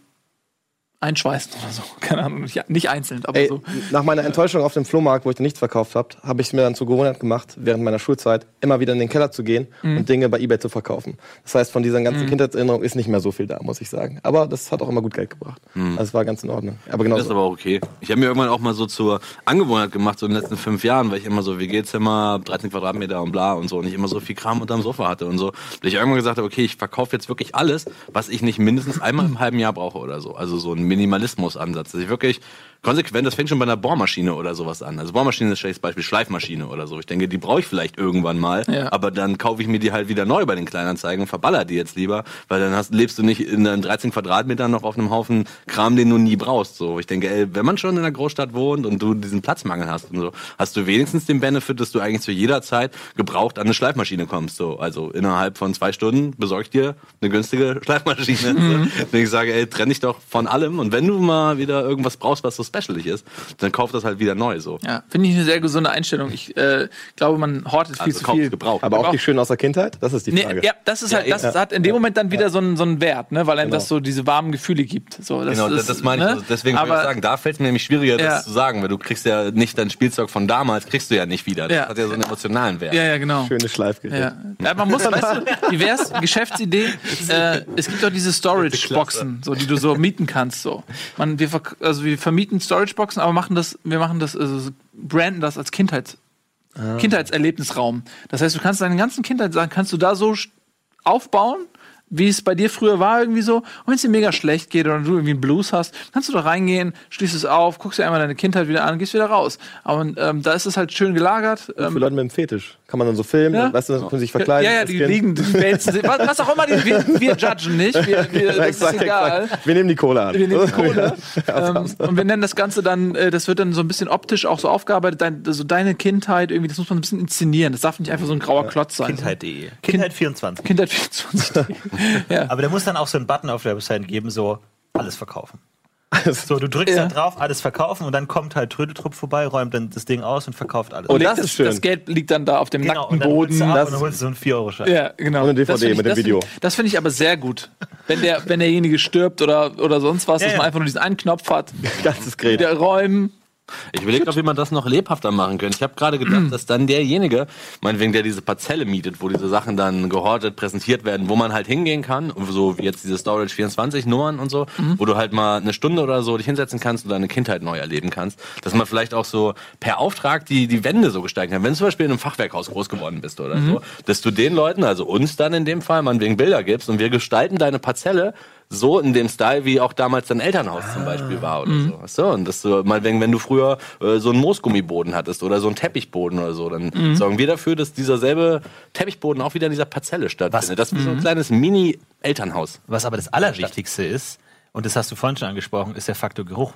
einschweißen oder so. Keine Ahnung, nicht, einzeln, aber ey, so. nach meiner Enttäuschung auf dem Flohmarkt, wo ich dann nichts verkauft habe, habe ich es mir dann zur Gewohnheit gemacht, während meiner Schulzeit immer wieder in den Keller zu gehen Mhm. und Dinge bei Ebay zu verkaufen. Das heißt, von dieser ganzen Kindheitserinnerung ist nicht mehr so viel da, muss ich sagen. Aber das hat auch immer gut Geld gebracht. Also es war ganz in Ordnung. Aber genau Das ist aber auch okay. Ich habe mir irgendwann auch mal so zur Angewohnheit gemacht, so in den letzten fünf Jahren, weil ich immer so WG-Zimmer, 13 Quadratmeter und bla und so und ich immer so viel Kram unterm Sofa hatte und so. Dass ich irgendwann gesagt habe, okay, ich verkaufe jetzt wirklich alles, was ich nicht mindestens einmal im halben Jahr brauche oder so. Also so ein Minimalismus-Ansatz. Dass ich wirklich konsequent, das fängt schon bei einer Bohrmaschine oder sowas an. Also Bohrmaschine ist ein schlechtes Beispiel, Schleifmaschine oder so. Ich denke, die brauche ich vielleicht irgendwann mal, Ja. aber dann kaufe ich mir die halt wieder neu bei den Kleinanzeigen und verballer die jetzt lieber, weil dann hast, lebst du nicht in einem 13 Quadratmetern noch auf einem Haufen Kram, den du nie brauchst. So, ich denke, ey, wenn man schon in einer Großstadt wohnt und du diesen Platzmangel hast und so, hast du wenigstens den Benefit, dass du eigentlich zu jeder Zeit gebraucht an eine Schleifmaschine kommst. So, also innerhalb von zwei Stunden besorg ich dir eine günstige Schleifmaschine. Mhm. Wenn ich sage, ey, trenn dich doch von allem und wenn du mal wieder irgendwas brauchst, was so specialig ist, dann kauf das halt wieder neu. So. Ja, finde ich eine sehr gesunde Einstellung. Ich äh, glaube, man hortet viel Also zu viel. gebraucht. Aber auch die schön aus der Kindheit? Das ist die Nee, Frage. ja, das ist halt, das hat in dem Moment dann wieder so, einen, so einen Wert, ne? weil einem das so diese warmen Gefühle gibt. So, das Genau, das, ist, das meine ich. ne? Also deswegen würde ich sagen, da fällt es mir nämlich schwieriger, das Ja. zu sagen, weil du kriegst ja nicht dein Spielzeug von damals, kriegst du ja nicht wieder. Das Ja. hat ja so einen emotionalen Wert. Ja, ja, genau. Schönes Schleifgerät. Ja. ja, man muss, weißt du, wie wär's? Geschäftsidee. Äh, es gibt doch diese Storage-Boxen, so, die du so mieten kannst. So. Man, wir, also wir vermieten Storage-Boxen, aber machen das, wir machen das, also so branden das als Kindheits, Kindheitserlebnisraum. Das heißt, du kannst deine ganzen Kindheit sagen, kannst du da so aufbauen, wie es bei dir früher war, irgendwie so. Und wenn es dir mega schlecht geht oder du irgendwie einen Blues hast, kannst du doch reingehen, schließt es auf, guckst dir einmal deine Kindheit wieder an, gehst wieder raus. Aber ähm, da ist es halt schön gelagert. Für Ähm, Leute mit dem Fetisch. Kann man dann so filmen, Ja. weißt du, dann können sie sich verkleiden. ja, ja, die liegen, die wälzen sich. Was, was auch immer, die, wir, wir judgen nicht. Wir, wir, das Exakt, ist egal. exakt. Wir nehmen die Kohle an. Wir nehmen die Kohle. ähm, und wir nennen das Ganze dann, äh, das wird dann so ein bisschen optisch auch so aufgearbeitet, dein, so deine Kindheit irgendwie, das muss man ein bisschen inszenieren. Das darf nicht einfach so ein grauer Klotz sein. Kindheit.de. Kindheit 24. Kindheit 24. ja. Aber da muss dann auch so einen Button auf der Website geben, so alles verkaufen. So, du drückst Ja. da drauf, alles verkaufen und dann kommt halt Trödeltrupp vorbei, räumt dann das Ding aus und verkauft alles. Und Legt das ist schön. Das Geld liegt dann da auf dem genau, nackten und dann Boden. holst du ab Das und dann holst du so einen 4 euro schein Ja, genau. Und eine DVD Das ich- mit dem das find Video. Das finde ich aber sehr gut. Wenn, der, wenn derjenige stirbt oder, oder sonst was, Ja, dass man einfach nur diesen einen Knopf hat, Ganzes Gerät. der räumen. Ich überlege, ob wie man das noch lebhafter machen könnte. Ich habe gerade gedacht, dass dann derjenige, meinetwegen, der diese Parzelle mietet, wo diese Sachen dann gehortet, präsentiert werden, wo man halt hingehen kann, so wie jetzt diese Storage 24 Nummern und so, wo du halt mal eine Stunde oder so dich hinsetzen kannst und deine Kindheit neu erleben kannst, dass man vielleicht auch so per Auftrag die, die Wände so gestalten kann. Wenn du zum Beispiel in einem Fachwerkhaus groß geworden bist oder so, dass du den Leuten, also uns dann in dem Fall, meinetwegen Bilder gibst und wir gestalten deine Parzelle so in dem Style, wie auch damals dein Elternhaus zum Beispiel war oder so. Weißt du? Und dass du mal, wenn, wenn du früher äh, so einen Moosgummiboden hattest oder so einen Teppichboden oder so, dann sorgen wir dafür, dass dieser selbe Teppichboden auch wieder in dieser Parzelle stattfindet. Das ist wie so ein kleines Mini-Elternhaus. Was aber das Allerwichtigste ist, und das hast du vorhin schon angesprochen, ist der Faktor Geruch.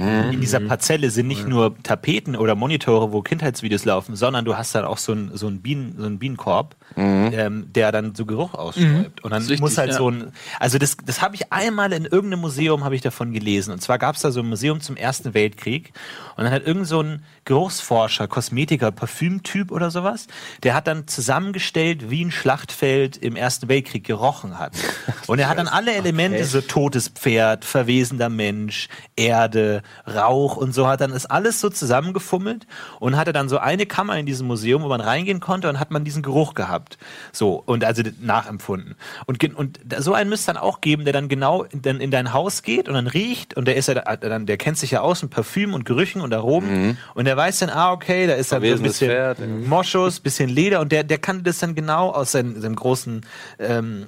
In dieser Parzelle sind nicht nur Tapeten oder Monitore, wo Kindheitsvideos laufen, sondern du hast dann auch so einen so einen Bienen, so einen Bienenkorb, ähm, der dann so Geruch ausschreibt. Und dann ist wichtig, muss halt ja. so ein, also das, das habe ich einmal in irgendeinem Museum habe ich davon gelesen. Und zwar gab es da so ein Museum zum Ersten Weltkrieg und dann hat irgend so ein Geruchsforscher, Kosmetiker, Parfümtyp oder sowas, der hat dann zusammengestellt, wie ein Schlachtfeld im Ersten Weltkrieg gerochen hat. Und er hat dann alle Elemente, so totes Pferd, verwesender Mensch, Erde, Rauch und so, hat dann das alles so zusammengefummelt und hatte dann so eine Kammer in diesem Museum, wo man reingehen konnte und hat man diesen Geruch gehabt. So, und also nachempfunden. Und, und so einen müsste es dann auch geben, der dann genau in, dann in dein Haus geht und dann riecht und der ist ja da- dann, der kennt sich ja aus mit Parfüm und Gerüchen und Aromen und der weiß dann, ah, okay, da ist dann so ein bisschen Pferd, ja. Moschus, bisschen Leder und der, der kann das dann genau aus seinem, seinem großen ähm,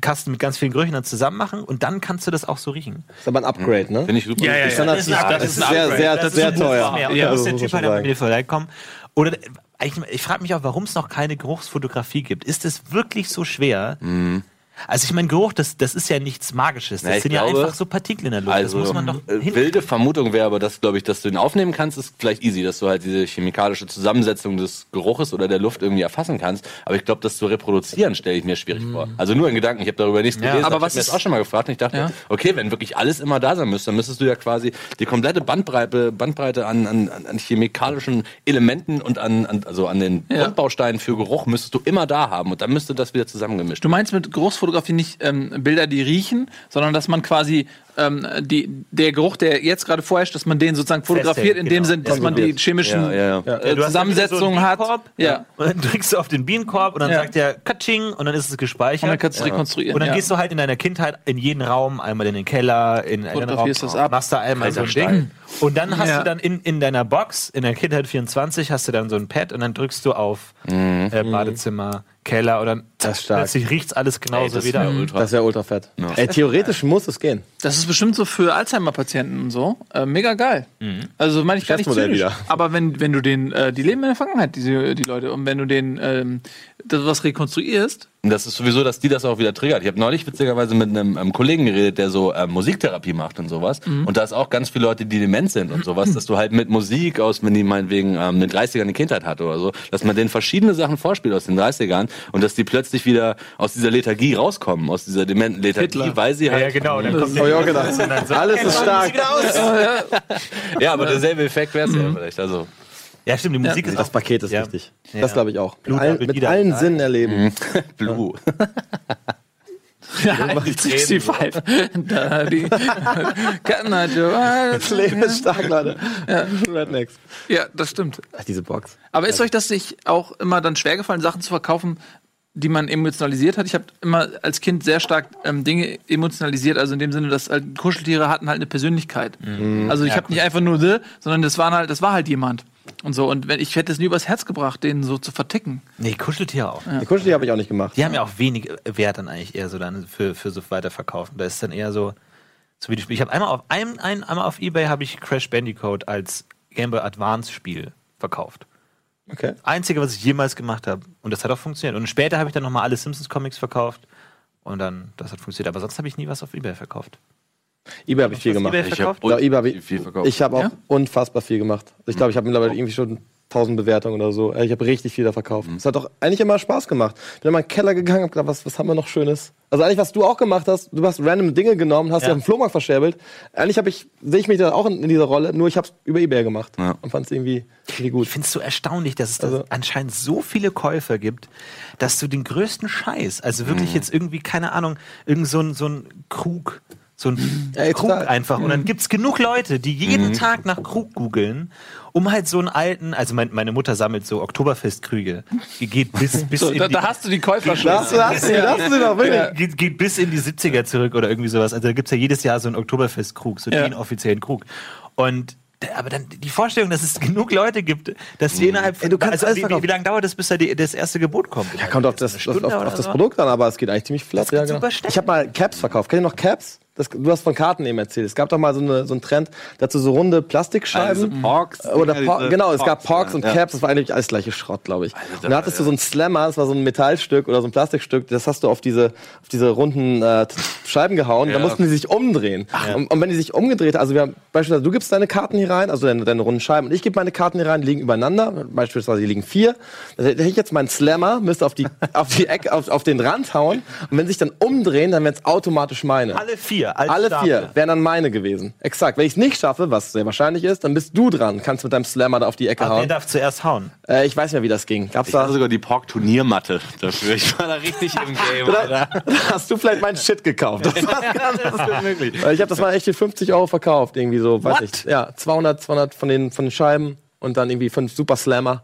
Kasten mit ganz vielen Gerüchen dann zusammen machen und dann kannst du das auch so riechen. ist aber ein Upgrade, ne? Finde ich super. Ja, ja, Ist dann ja. Das ist ein das ist Upgrade. sehr, sehr, Das ist sehr ein teuer. Ja, da muss das der Typ halt sagen. mit dir vorbeikommen. Oder eigentlich, ich frage mich auch, warum es noch keine Geruchsfotografie gibt. Ist es wirklich so schwer? Also ich meine, Geruch, das, das ist ja nichts Magisches. Das Na, sind ja glaube, einfach so Partikel in der Luft. Also, das muss man doch äh, hin wilde Vermutung wäre aber, dass, glaube ich, dass du ihn aufnehmen kannst, ist vielleicht easy, dass du halt diese chemikalische Zusammensetzung des Geruches oder der Luft irgendwie erfassen kannst. Aber ich glaube, das zu reproduzieren, stelle ich mir schwierig vor. Also nur in Gedanken, ich habe darüber nichts Ja, gelesen, aber was ich mir das auch schon mal gefragt und ich dachte, Ja. okay, wenn wirklich alles immer da sein müsste, dann müsstest du ja quasi die komplette Bandbreite, Bandbreite an, an, an- an chemikalischen Elementen und an, an, also an den Ja. Grundbausteinen für Geruch müsstest du immer da haben und dann müsste das wieder zusammengemischt Du meinst mit Geruchsfotografie nicht ähm, Bilder, die riechen, sondern dass man quasi ähm, die, der Geruch, der jetzt gerade vorherrscht, dass man den sozusagen fotografiert, in dem genau. Sinn, dass man die chemischen Ja, ja, ja. Äh, so Zusammensetzungen einen hat. Ja. Und dann drückst du auf den Bienenkorb und dann Ja. sagt der Katsching und dann ist es gespeichert. Und dann kannst du rekonstruieren. Und dann ja. gehst du halt in deiner Kindheit in jeden Raum, einmal in den Keller, in einen Raum, das ab. machst da einmal so ein Ding. Und dann hast Ja. du dann in, in deiner Box, in der Kindheit 24, hast du dann so ein Pad und dann drückst du auf äh, Badezimmer, Keller dann Das ist stark. plötzlich riecht's alles genauso das wieder. wär ultra. Das wäre ultra fett. Ey, theoretisch muss es gehen. Das ist bestimmt so für Alzheimer-Patienten und so. Äh, mega geil. Also meine ich gar nicht zynisch. wieder. Aber wenn, wenn du den, äh, die leben in der Vergangenheit, diese, die Leute, und wenn du den, ähm, das was rekonstruierst, Und das ist sowieso, dass die das auch wieder triggert. Ich habe neulich witzigerweise mit einem, einem Kollegen geredet, der so ähm, Musiktherapie macht und sowas. Und da ist auch ganz viele Leute, die dement sind und sowas, dass du halt mit Musik aus, wenn die meinetwegen ähm, den 30ern eine Kindheit hatte oder so, dass man denen verschiedene Sachen vorspielt aus den 30ern und dass die plötzlich wieder aus dieser Lethargie rauskommen, aus dieser dementen Lethargie, Hitler. weil sie Ja, halt... ja, genau. Dann kommt Hab ich auch gedacht. Alles ist stark. Ja, aber derselbe Effekt wäre es ja vielleicht. Also, Ja, stimmt, die Musik ist Das auch Paket ist Ja. wichtig. Ja. Das glaube ich auch. Allen- wird mit wieder allen. Sinnen erleben. Blue. ja, 65. da die, Can I do it? Das Leben ist stark, Leute. Rednecks. Ja, das stimmt. Ach, diese Box. Aber ist euch das nicht auch immer dann schwergefallen, Sachen zu verkaufen, die man emotionalisiert hat? Ich habe immer als Kind sehr stark ähm, Dinge emotionalisiert, also in dem Sinne, dass halt Kuscheltiere hatten halt eine Persönlichkeit. Also ich habe nicht einfach nur the, sondern das waren halt, das war halt jemand. Und so. Und wenn, ich hätte es nie übers Herz gebracht, den so zu verticken. Nee, Kuscheltiere auch. Die Kuscheltiere habe ich auch nicht gemacht. Die haben ja auch wenig Wert dann eigentlich eher so dann für, für so weiterverkaufen. Da ist dann eher so, so wie die Spiele. Ich habe einmal auf einem, ein, einmal auf Ebay habe ich Crash Bandicoot als Game Boy Advance Spiel verkauft. Okay. Einzige, was ich jemals gemacht habe. Und das hat auch funktioniert. Und später habe ich dann nochmal alle Simpsons Comics verkauft. Und dann, das hat funktioniert. Aber sonst habe ich nie was auf Ebay verkauft. eBay habe ich viel gemacht. eBay Ich verkauft? habe Ja, eBay hab ich, viel verkauft. ich habe auch Ja? unfassbar viel gemacht. Ich glaube, ich habe mittlerweile irgendwie schon 1000 Bewertungen oder so. Äh, Ich habe richtig viel da verkauft. Es hat doch eigentlich immer Spaß gemacht. Bin in meinen Keller gegangen, hab gedacht, was, was haben wir noch Schönes? Also eigentlich, was du auch gemacht hast, du hast random Dinge genommen, hast Ja. ja. auf dem Flohmarkt verscherbelt. Eigentlich habe ich, sehe ich mich da auch in, in dieser Rolle, nur ich habe es über Ebay gemacht Ja. und fand es irgendwie, irgendwie gut. Ich finde es so erstaunlich, dass es da Also- anscheinend so viele Käufer gibt, dass du den größten Scheiß, also wirklich Mhm. jetzt irgendwie, keine Ahnung, irgend so ein, so ein Krug, so ein Ey, Krug total. einfach. Und dann gibt's genug Leute, die jeden Tag nach Krug googeln, um halt so einen alten, also mein, meine Mutter sammelt so Oktoberfestkrüge. Die geht bis, bis So, in da, die, da hast du die Käufer schon. Da hast du, da hast du, da hast du doch wirklich. geht, geht bis in die 70er zurück oder irgendwie sowas. Also da gibt's ja jedes Jahr so einen Oktoberfestkrug, so Ja. den offiziellen Krug. Und da- aber dann die Vorstellung, dass es genug Leute gibt, dass die innerhalb von, Ey, du kannst also wie, wie, lange dauert das, bis da die, das erste Gebot kommt? Ja, kommt auf das, auf, oder auf das? Produkt an, aber es geht eigentlich ziemlich flott. Das ja, genau. Ich habe mal Caps verkauft. Kennt ihr noch Caps? Das, du hast von Karten eben erzählt. Es gab doch mal so, eine, so einen Trend, dazu so runde Plastikscheiben. Also Porks. Oder Ja, Por genau, es gab Porks, ja. und Ja. Caps, das war eigentlich alles gleiche Schrott, glaube ich. Alter, und da hattest du ja. so ein Slammer, das war so ein Metallstück oder so ein Plastikstück, das hast du auf diese, auf diese runden äh, Scheiben gehauen, da Ja. mussten die sich umdrehen. Und, und wenn die sich umgedreht, also wir haben beispielsweise, du gibst deine Karten hier rein, also deine, deine runden Scheiben, und ich gebe meine Karten hier rein, die liegen übereinander, beispielsweise hier liegen vier. Dann hätte ich jetzt meinen Slammer, müsste auf die, auf die Ecke, auf, auf den Rand hauen, und wenn sie sich dann umdrehen, dann wären es automatisch meine. Alle vier. Als Alle Stapel. vier wären dann meine gewesen. Exakt. Wenn ich es nicht schaffe, was sehr wahrscheinlich ist, dann bist du dran. Kannst mit deinem Slammer da auf die Ecke Aber wer hauen. darf zuerst hauen? Äh, ich weiß nicht mehr, wie das ging. Gab's Ich hatte da? sogar die Pork-Turniermatte dafür. Ich war da richtig im Game. Oder hast du vielleicht meinen Shit gekauft? Das war ganz gut möglich. Ich habe das mal echt für 50 Euro verkauft, irgendwie so, weiß What? ich. Ja, 200, 200 von den von den Scheiben und dann irgendwie fünf Super Slammer.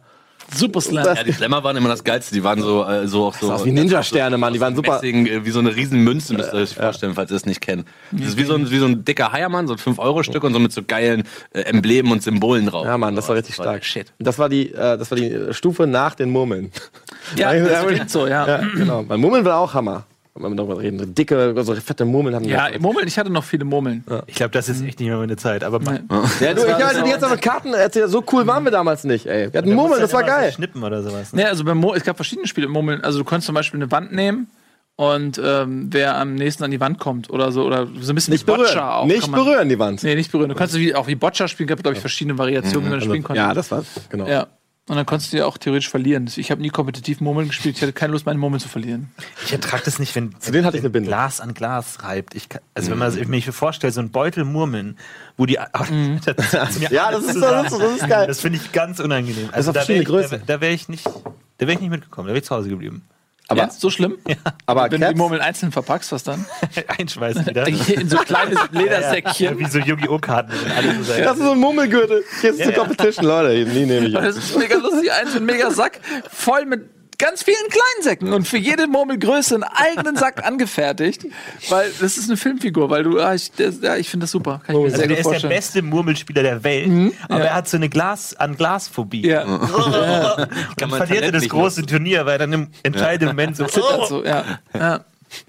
Super Slam. Das- Ja, die Slammer waren immer das Geilste. Die waren so, äh, so auch so. aus wie Ninja-Sterne, Mann. Die waren super. Messing, äh, wie so eine riesen Münze, müsst ihr euch vorstellen, falls ihr es nicht kennt. Das ist wie so ein, wie so ein dicker Heiermann, so ein 5-Euro-Stück und so mit so geilen äh, Emblemen und Symbolen drauf. Ja, Mann, das war richtig der stark. Shit. Das war die, äh, das war die Stufe nach den Murmeln. Ja, das klingt so, ja. Ja, genau. Weil Murmeln war auch Hammer. Wenn wir darüber reden. Dicke, so fette Murmeln haben Ja, Murmeln, ich hatte noch viele Murmeln. Ich glaube, das ist echt nicht mehr meine Zeit. Aber man, Ja, du, ich hatte die jetzt aber Karten erzählt. So cool waren wir damals nicht, ey. Wir hatten Murmeln, das war geil. Schnippen oder sowas. Ne? Ne, also es gab verschiedene Spiele im Murmeln. Also du konntest zum Beispiel eine Wand nehmen und ähm, wer am nächsten an die Wand kommt oder so oder so ein bisschen Nicht wie Boccia berühren. auch. nicht berühren, die Wand. Nee, nicht berühren. Du kannst wie, auch wie Boccia spielen, gab glaube ich verschiedene Variationen, wie man das spielen konnte. Ja, das war, genau. Ja. Und dann konntest du ja auch theoretisch verlieren. Ich habe nie kompetitiv Murmeln gespielt. Ich hatte keine Lust, meine Murmeln zu verlieren. Ich ertrage das nicht, wenn, Zu denen hatte ich eine. Glas an Glas reibt. Ich kann, also wenn man sich mir vorstellt, so ein Beutel Murmeln, wo die das ist mir Ja, das ist- das ist- das ist geil. Das finde ich ganz unangenehm. Also da wäre ich, da, wär- da wäre ich nicht, da wäre ich nicht mitgekommen. Da wäre ich zu Hause geblieben. Aber, ja, so schlimm? aber Wenn du die Caps, Murmeln einzeln verpackst, was dann? Einschweißen wieder. In so kleine Ledersäckchen. Wie so Yu-Gi-Oh! Karten. und alles so das ist so ein Mummelgürtel. Jetzt zur Competition, Leute. Die nehme ich. Das ist mega lustig. Eins so ein mega Sack voll mit ganz vielen kleinen Säcken und für jede Murmelgröße einen eigenen Sack angefertigt, weil das ist eine Filmfigur, weil du, ah, ich, das, ja, ich finde das super, kann ich mir Also sehr der gut ist der vorstellen. beste Murmelspieler der Welt, aber er hat so eine Glas an Glasphobie. Ja, Dann Kann man verliert er das große Turnier, weil er dann im entscheidenden Moment so. Oh. so, ja. ja.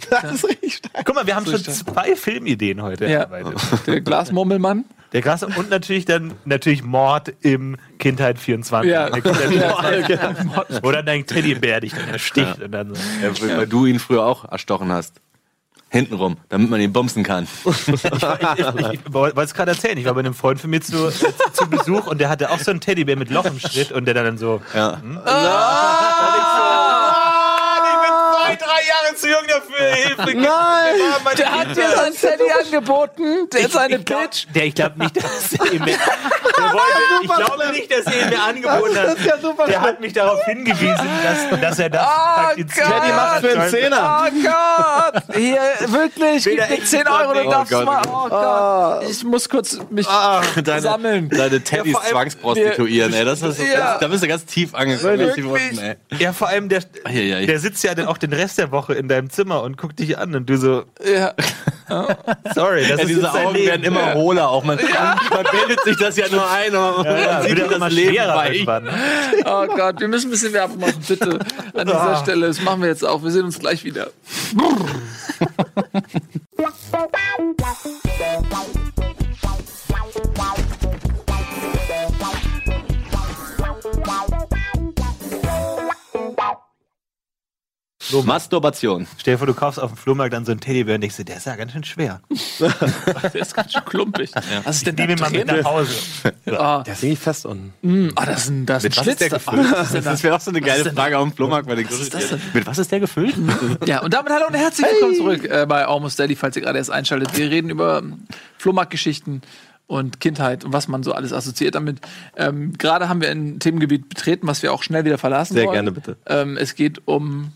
Das ist richtig stark. Guck mal, wir haben schon stark. zwei Filmideen heute Ja. erarbeitet. Der Glasmurmelmann. Der Glas und natürlich dann natürlich Mord im Kindheit 24. Ja. Kindheit Ja, 24. Oder dein Teddybär dich dann ersticht und dann so. Ja, weil du ihn früher auch erstochen hast. Hintenrum, damit man ihn bumsen kann. Ich, ich, ich wollte es gerade erzählen. Ich war bei einem Freund von mir zu, zu Besuch und der hatte auch so einen Teddybär mit Loch im Schritt und der dann so. Ja. Zwei, drei Jahre zu jung dafür. Hilfe. Nein! Der hat dir sein Teddy angeboten, der ich glaub, Bitch. Der, ich glaube nicht, dass er ihn mir, Ich glaube nicht, dass er ihn mir angeboten hat. Das ist ja super Der hat mich darauf hingewiesen, dass, dass er das Oh praktiziert. Teddy macht für einen Zehner. Oh Gott! Hier, wirklich, gib ich 10 noch Euro, du darfst Oh Gott. mal. Oh Gott. Ich muss kurz mich Deine, sammeln. deine Teddys zwangsprostituieren, ey. Das ist so Ja. ganz, da bist du ganz tief angekommen. Ja, vor allem, der, der sitzt ja dann auch den Rest der Woche in deinem Zimmer und guckt dich an und du so, Ja. sorry, das Ja, ist diese jetzt dein Augen Leben. werden immer hohler. Auch man, man bildet sich das ja nur ein. Aber man ja, sieht ja das immer Leben irgendwann. ne? Oh Gott, wir müssen ein bisschen Werbung machen, bitte. An dieser Stelle. Das machen wir jetzt auch. Wir sehen uns gleich wieder. Masturbation. Stell dir vor, du kaufst auf dem Flohmarkt dann so einen Teddybär und denkst dir, der ist ja ganz schön schwer. Der ist ganz schön klumpig. Was ist denn wir mal mit nach Hause. Ah, Der ist irgendwie fest unten. ah, das ist ein, das ist ein Was ist Schlitz. der da. gefüllt? Was ist denn da? Das wäre auch so eine geile Frage auf dem Flohmarkt. Weil Was ist das denn? Mit was ist der gefüllt? Ja, und damit hallo und herzlich willkommen zurück äh, bei Almost Daily, falls ihr gerade erst einschaltet. Wir reden über ähm, Flohmarktgeschichten und Kindheit und was man so alles assoziiert damit. Ähm, gerade haben wir ein Themengebiet betreten, was wir auch schnell wieder verlassen Sehr wollen. gerne, bitte. Ähm, es geht um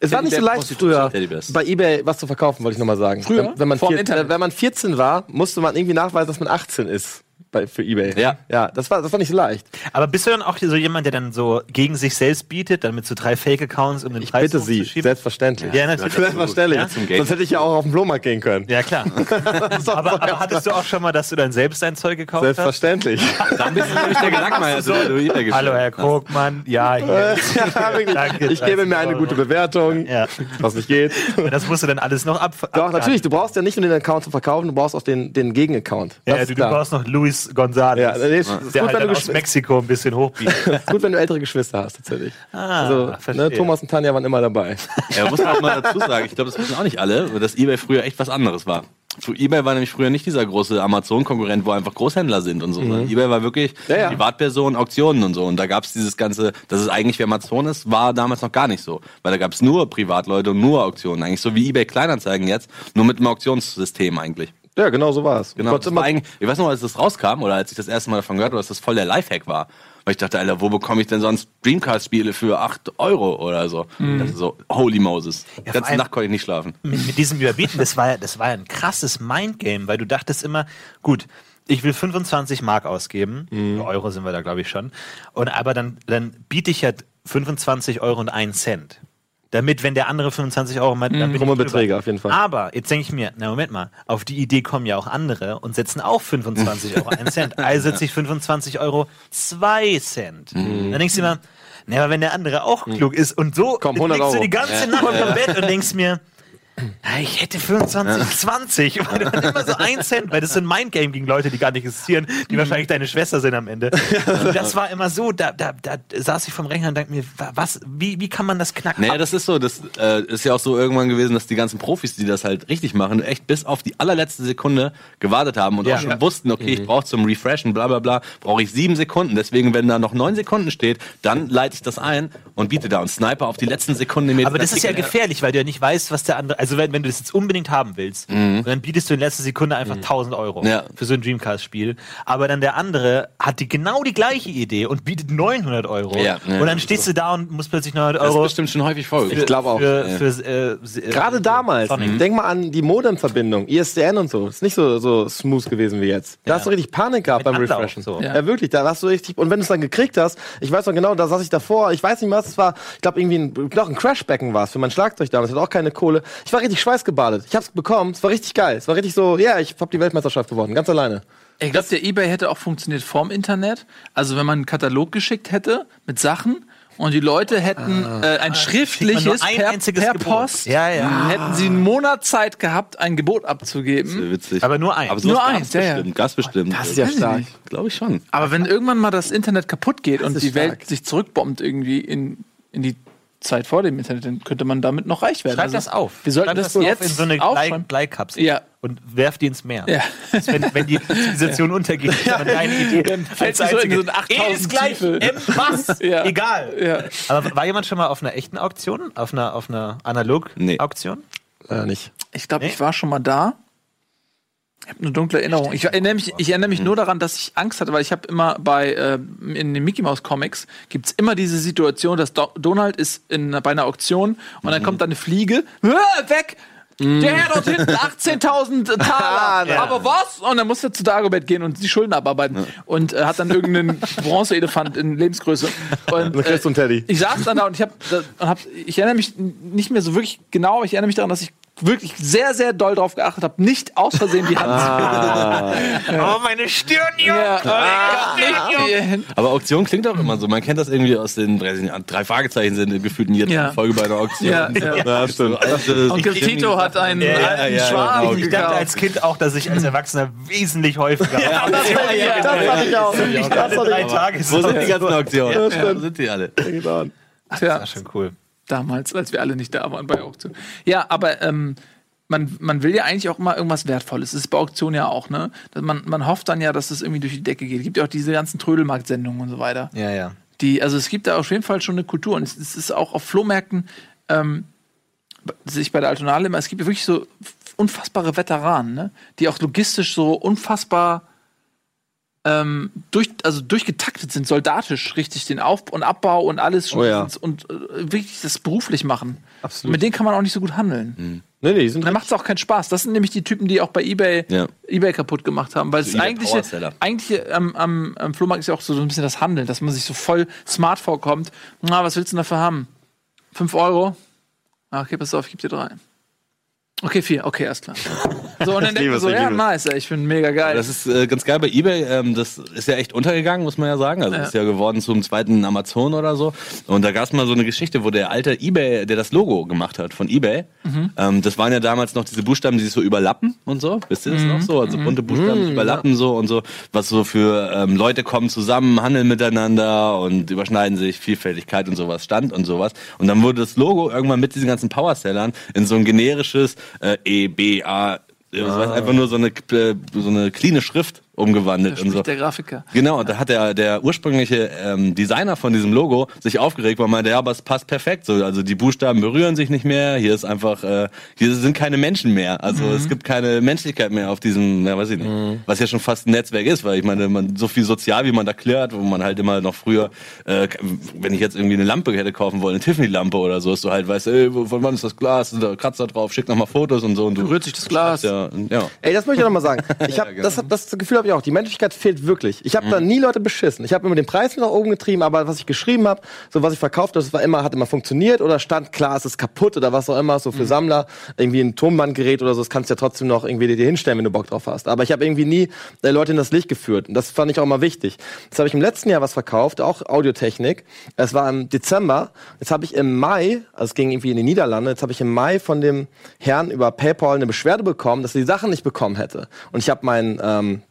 Es war nicht so leicht früher, bei Ebay was zu verkaufen, wollte ich nochmal sagen. Früher? Wenn, wenn, man vier, wenn man 14 war, musste man irgendwie nachweisen, dass man 18 ist. Bei, für Ebay. Ja. Ja, das war, das war nicht so leicht. Aber bist du dann auch so jemand, der dann so gegen sich selbst bietet, dann mit so drei Fake-Accounts, um den Ich Preis bitte Sie, selbstverständlich. Ja, natürlich. Selbstverständlich. Ja? Sonst hätte ich ja auch auf dem Flohmarkt gehen können. Ja, klar. aber, aber hattest du auch schon mal, dass du dann selbst dein Zeug gekauft hast? Selbstverständlich. Dann bist du nämlich der Gelackmeier. So, gestellt Hallo, Herr. Krogmann. Ja, hier. ja. Danke, ich gebe mir 30 eine gute Bewertung, Ja. was nicht geht. Das musst du dann alles noch ab. Doch, natürlich, du brauchst ja nicht nur den Account zu verkaufen, du brauchst auch den, den Gegenaccount. Ja, du, du brauchst noch Luis González. Ja, nee, ist, ist der gut, halt wenn dann du aus Mexiko ein bisschen hochbiegt. ist gut, wenn du ältere Geschwister hast, tatsächlich. Ah, also, ne, verstehe. Thomas und Tanja waren immer dabei. Ja, muss man auch mal dazu sagen, ich glaube, das wissen auch nicht alle, dass eBay früher echt was anderes war. Zu eBay war nämlich früher nicht dieser große Amazon-Konkurrent, wo einfach Großhändler sind und so. sondern eBay war wirklich Ja, ja. Privatpersonen, Auktionen und so. Und da gab es dieses ganze, dass es eigentlich wie Amazon ist, war damals noch gar nicht so. Weil da gab es nur Privatleute und nur Auktionen. Eigentlich so wie eBay Kleinanzeigen jetzt, nur mit einem Auktionssystem eigentlich. Ja, genau so war es. Genau. Gott war ich weiß noch, als das rauskam oder als ich das erste Mal davon gehört habe, dass das voll der Lifehack war. Weil ich dachte, Alter, wo bekomme ich denn sonst Dreamcast-Spiele für 8 Euro oder so? Das ist so, holy Moses. Die ganze Nacht konnte ich nicht schlafen. mit, mit diesem Überbieten, das war, ja- das war ein krasses Mindgame, weil du dachtest immer, gut, ich will 25 Mark ausgeben, Euro sind wir da, glaube ich, schon, und aber dann, dann biete ich ja 25 Euro und 1 Cent. Damit, wenn der andere 25 Euro meint, dann bin Krumme ich. Beträge auf jeden Fall. Aber jetzt denke ich mir, na Moment mal, auf die Idee kommen ja auch andere und setzen auch 25 Euro 1 Cent. Also setze ich 25 Euro 2 Cent. Dann denkst du immer, na, aber wenn der andere auch klug ist und so Komm, 100 liegst du Euro. die ganze Nacht im Bett und denkst mir, ja, ich hätte 25, 20. Weil du dann immer so 1 Cent, weil das ein Mindgame gegen Leute, die gar nicht existieren, die wahrscheinlich deine Schwester sind am Ende. Und das war immer so, da, da, da saß ich vom Rechner und dachte mir, wa- was, wie, wie kann man das knacken? Naja, das ist so, das äh, ist ja auch so irgendwann gewesen, dass die ganzen Profis, die das halt richtig machen, echt bis auf die allerletzte Sekunde gewartet haben und Ja. auch schon Ja. wussten, okay, ich brauche zum Refreshen, bla bla bla, brauche ich sieben Sekunden. Deswegen, wenn da noch neun Sekunden steht, dann leite ich das ein und biete da und sniper auf die letzten Sekunden. Aber das ist ja gefährlich, weil du ja nicht weißt, was der andere. Also wenn, wenn du das jetzt unbedingt haben willst, und dann bietest du in letzter Sekunde einfach 1000 Euro Ja. für so ein Dreamcast-Spiel. Aber dann der andere hat die genau die gleiche Idee und bietet 900 Euro. Ja, ja, und dann stehst du da und musst plötzlich 900 Das ist Euro. bestimmt schon häufig vorgekommen. Ich glaube auch. Für, für, äh, äh, Gerade damals, Sonic. denk mal an die Modem-Verbindung, ISDN und so. Ist nicht so, so smooth gewesen wie jetzt. Da hast du richtig Panik gehabt Mit beim Anlauf, Refreshen. so. Ja. wirklich, da hast du richtig, und wenn du es dann gekriegt hast, ich weiß noch genau, da saß ich davor, ich weiß nicht mehr, was es war, ich glaube irgendwie ein, noch ein Crashbecken war es für mein Schlagzeug damals, ich hatte auch keine Kohle. Ich war richtig schweißgebadet. Ich hab's bekommen, es war richtig geil. Es war richtig so, ja, ich hab die Weltmeisterschaft gewonnen, ganz alleine. Ich glaube, der eBay hätte auch funktioniert vorm Internet. Also wenn man einen Katalog geschickt hätte mit Sachen und die Leute hätten äh, ein schriftliches nur ein per, einziges per. Post, Ja, ja. hätten sie einen Monat Zeit gehabt, ein Gebot abzugeben. Witzig. Aber nur eins. Aber Nur eins, ja, ja. bestimmt, Ganz bestimmt. Das ist ja stark. Glaube ich schon. Aber wenn irgendwann mal das Internet kaputt geht und ist die Welt stark. sich zurückbombt irgendwie in, in die Zeit vor dem Internet, dann könnte man damit noch reich werden. Schreib Also, das auf. Wir sollten Schreib das auf jetzt in so eine. Bleikapsel Ja. und werf die ins Meer. Ja. Das, wenn, wenn die Zivilisation untergeht, dann deine Idee. Dann fällt sie so in so ein 8000 E ist gleich. M was? Ja. Egal. Ja. Aber war jemand schon mal auf einer echten Auktion? Auf einer, auf einer Analog-Auktion? Äh, nicht. Ich glaube, Nee? ich war schon mal da. Ich habe eine dunkle Erinnerung. Ich erinnere mich, ich erinnere mich nur daran, dass ich Angst hatte, weil ich habe immer bei äh, in den Mickey Mouse Comics gibt's immer diese Situation, dass Do Donald ist in, bei einer Auktion und dann kommt da eine Fliege, "Ah, weg! Der Herr dort hinten, 18.000 Taler. Ja. Aber was? Und dann musste er zu Dagobert gehen und die Schulden abarbeiten. Und äh, hat dann irgendeinen Bronzeelefant in Lebensgröße. Und, Dann kriegst du einen Teddy. Ich saß dann da und ich hab, und hab, ich erinnere mich nicht mehr so wirklich genau, ich erinnere mich daran, dass ich wirklich sehr, sehr doll drauf geachtet habe, nicht aus Versehen die Hand Oh, meine Stirn, Junge. ja, Hand- Aber Auktion klingt auch immer so. Man kennt das irgendwie aus den ich drei Fragezeichen sind gefühlt in jeder Ja. Folge bei einer Auktion. Ja, ja. ja stimmt. Also, Onkel Tito hat einen Ja, ja, alten ja, Schwan genau. Ich dachte als Kind auch, dass ich als Erwachsener wesentlich häufiger ja, Das hatte ich auch. Das hatte drei ich auch. Tage Wo sind die ganzen Auktionen? Ja, Ja, wo sind die alle? Ach ja, schon cool. Damals, als wir alle nicht da waren bei Auktion. Ja, aber ähm, man, man will ja eigentlich auch immer irgendwas Wertvolles. Das ist bei Auktion ja auch, ne? Man, man hofft dann ja, dass es irgendwie durch die Decke geht. Es gibt ja auch diese ganzen Trödelmarkt-Sendungen und so weiter. Ja, ja. Die, also es gibt da auf jeden Fall schon eine Kultur. Und es, es ist auch auf Flohmärkten, ähm, sehe ich bei der Altonale immer, es gibt ja wirklich so unfassbare Veteranen, ne? die auch logistisch so unfassbar ähm, durch, also durchgetaktet sind, soldatisch richtig den Auf- und Abbau und alles Oh ja. und äh, wirklich das beruflich machen. Absolut. Mit denen kann man auch nicht so gut handeln. Nee, nee, die sind Dann macht es auch keinen Spaß. Das sind nämlich die Typen, die auch bei eBay, Ja. eBay kaputt gemacht haben. Weil es eigentlich, Powerseller. eigentlich am, am, am Flohmarkt ist ja auch so, so ein bisschen das Handeln, dass man sich so voll smart vorkommt. Na, was willst du denn dafür haben? Fünf Euro? Ah, okay, pass auf, ich geb dir drei. Okay, vier. Okay, alles klar. So, und dann man es, so, ja, nice, ey, ich bin mega geil. Das ist äh, ganz geil bei eBay. Ähm, das ist ja echt untergegangen, muss man ja sagen. Also Ja. ist ja geworden zum zweiten Amazon oder so. Und da gab es mal so eine Geschichte, wo der alte eBay, der das Logo gemacht hat von eBay, Mhm. ähm, das waren ja damals noch diese Buchstaben, die sich so überlappen und so. Wisst ihr das Mhm. noch so? Also bunte Buchstaben die überlappen so und so. Was so für ähm, Leute kommen zusammen, handeln miteinander und überschneiden sich, Vielfältigkeit und sowas stand und sowas. Und dann wurde das Logo irgendwann mit diesen ganzen Powersellern in so ein generisches äh, E, B, A, ja, das heißt einfach nur so eine, äh, so eine cleane Schrift umgewandelt da und so. der Grafiker. Genau, und da hat der, der ursprüngliche ähm, Designer von diesem Logo sich aufgeregt, weil er meinte, ja, aber es passt perfekt. So, also die Buchstaben berühren sich nicht mehr, hier ist einfach, äh, hier sind keine Menschen mehr. Also es gibt keine Menschlichkeit mehr auf diesem, ja, weiß ich nicht, was ja schon fast ein Netzwerk ist, weil ich meine, man so viel sozial, wie man da klärt, wo man halt immer noch früher, äh, wenn ich jetzt irgendwie eine Lampe hätte kaufen wollen, eine Tiffany-Lampe oder so, ist du halt weißt, ey, von wann ist das Glas, sind da Kratzer drauf, schick noch mal Fotos und so und du Berührt sich das Glas. ja, ja. Ey, das möchte ich noch mal sagen. Ich hab, Ja, genau. das, das Gefühl habe ich auch. Die Menschlichkeit fehlt wirklich. Ich habe Mhm. da nie Leute beschissen. Ich habe immer den Preis nach oben getrieben, aber was ich geschrieben habe, so was ich verkauft habe, das war immer, hat immer funktioniert oder stand klar, es ist kaputt oder was auch immer, so für Mhm. Sammler, irgendwie ein Tonbandgerät oder so, das kannst du ja trotzdem noch irgendwie dir hinstellen, wenn du Bock drauf hast. Aber ich habe irgendwie nie äh, Leute in das Licht geführt. Und das fand ich auch mal wichtig. Jetzt habe ich im letzten Jahr was verkauft, auch Audiotechnik. Es war im Dezember. Jetzt habe ich im Mai, also es ging irgendwie in die Niederlande, jetzt habe ich im Mai von dem Herrn über PayPal eine Beschwerde bekommen, dass er die Sachen nicht bekommen hätte. Und ich habe meinen ähm,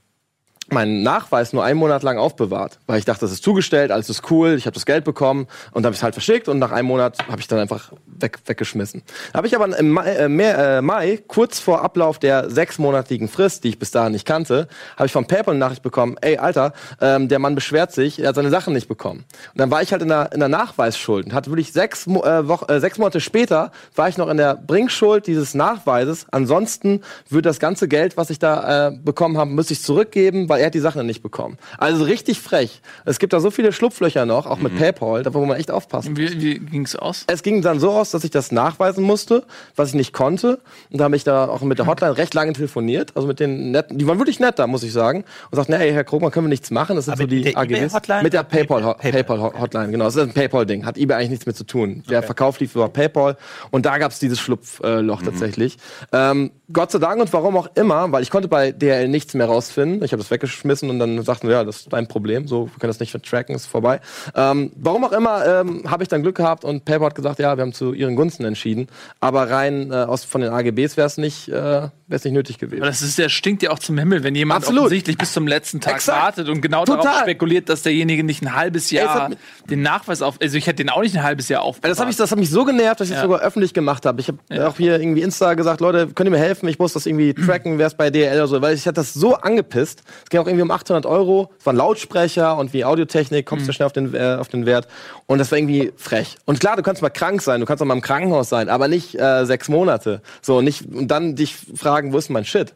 meinen Nachweis nur einen Monat lang aufbewahrt, weil ich dachte, das ist zugestellt, alles ist cool, ich habe das Geld bekommen und habe es halt verschickt und nach einem Monat habe ich dann einfach weg, weggeschmissen. Habe ich aber im Mai, äh, Mai, äh, Mai, kurz vor Ablauf der sechsmonatigen Frist, die ich bis dahin nicht kannte, habe ich von PayPal eine Nachricht bekommen, ey Alter, ähm, der Mann beschwert sich, er hat seine Sachen nicht bekommen. Und dann war ich halt in der, in der Nachweisschuld und hatte wirklich sechs, äh, Woch äh, sechs Monate später war ich noch in der Bringschuld dieses Nachweises. Ansonsten würde das ganze Geld, was ich da äh, bekommen habe, müsste ich zurückgeben, weil er hat die Sachen nicht bekommen. Also richtig frech. Es gibt da so viele Schlupflöcher noch, auch mit PayPal, da wo man echt aufpassen Wie, wie ging's aus? es ging dann so aus, dass ich das nachweisen musste, was ich nicht konnte. Und da habe ich da auch mit der Hotline recht lange telefoniert. Also mit den netten, die waren wirklich nett da, muss ich sagen. Und sagten, hey, Herr Krogmann, können wir nichts machen? Das sind Aber so die mit der AGBs. eBay-Hotline? Mit der PayPal, PayPal. PayPal Hotline, genau. Das ist ein PayPal-Ding. Hat eBay eigentlich nichts mit zu tun. Der Verkauf lief über PayPal. Und da gab es dieses Schlupfloch tatsächlich. Ähm, Gott sei Dank und warum auch immer, weil ich konnte bei DHL nichts mehr rausfinden. Ich habe das weggeschmissen und dann sagten wir, ja, das ist dein Problem. So, wir können das nicht tracken, ist vorbei. Ähm, warum auch immer, ähm, habe ich dann Glück gehabt und PayPal hat gesagt, ja, wir haben zu ihren Gunsten entschieden. Aber rein äh, aus von den AGBs wäre es nicht, äh, nicht nötig gewesen. Aber das ist, der stinkt ja auch zum Himmel, wenn jemand Absolut. offensichtlich bis zum letzten Tag Exakt. wartet und genau Total. darauf spekuliert, dass derjenige nicht ein halbes Ey, es Jahr mi- den Nachweis auf. Also ich hätte den auch nicht ein halbes Jahr auf. Das, ich, das hat mich so genervt, dass ich es Ja. sogar öffentlich gemacht habe. Ich habe auch hier irgendwie Insta gesagt, Leute, könnt ihr mir helfen? Ich muss das irgendwie tracken, wer es bei DL oder so, weil ich hatte das so angepisst. Es ging auch irgendwie um 800 Euro. Es waren Lautsprecher und wie Audiotechnik, kommst du schnell auf den, äh, auf den Wert. Und das war irgendwie frech. Und klar, du kannst mal krank sein, du kannst auch mal im Krankenhaus sein, aber nicht äh, sechs Monate. So, nicht, und dann dich fragen, wo ist mein Shit?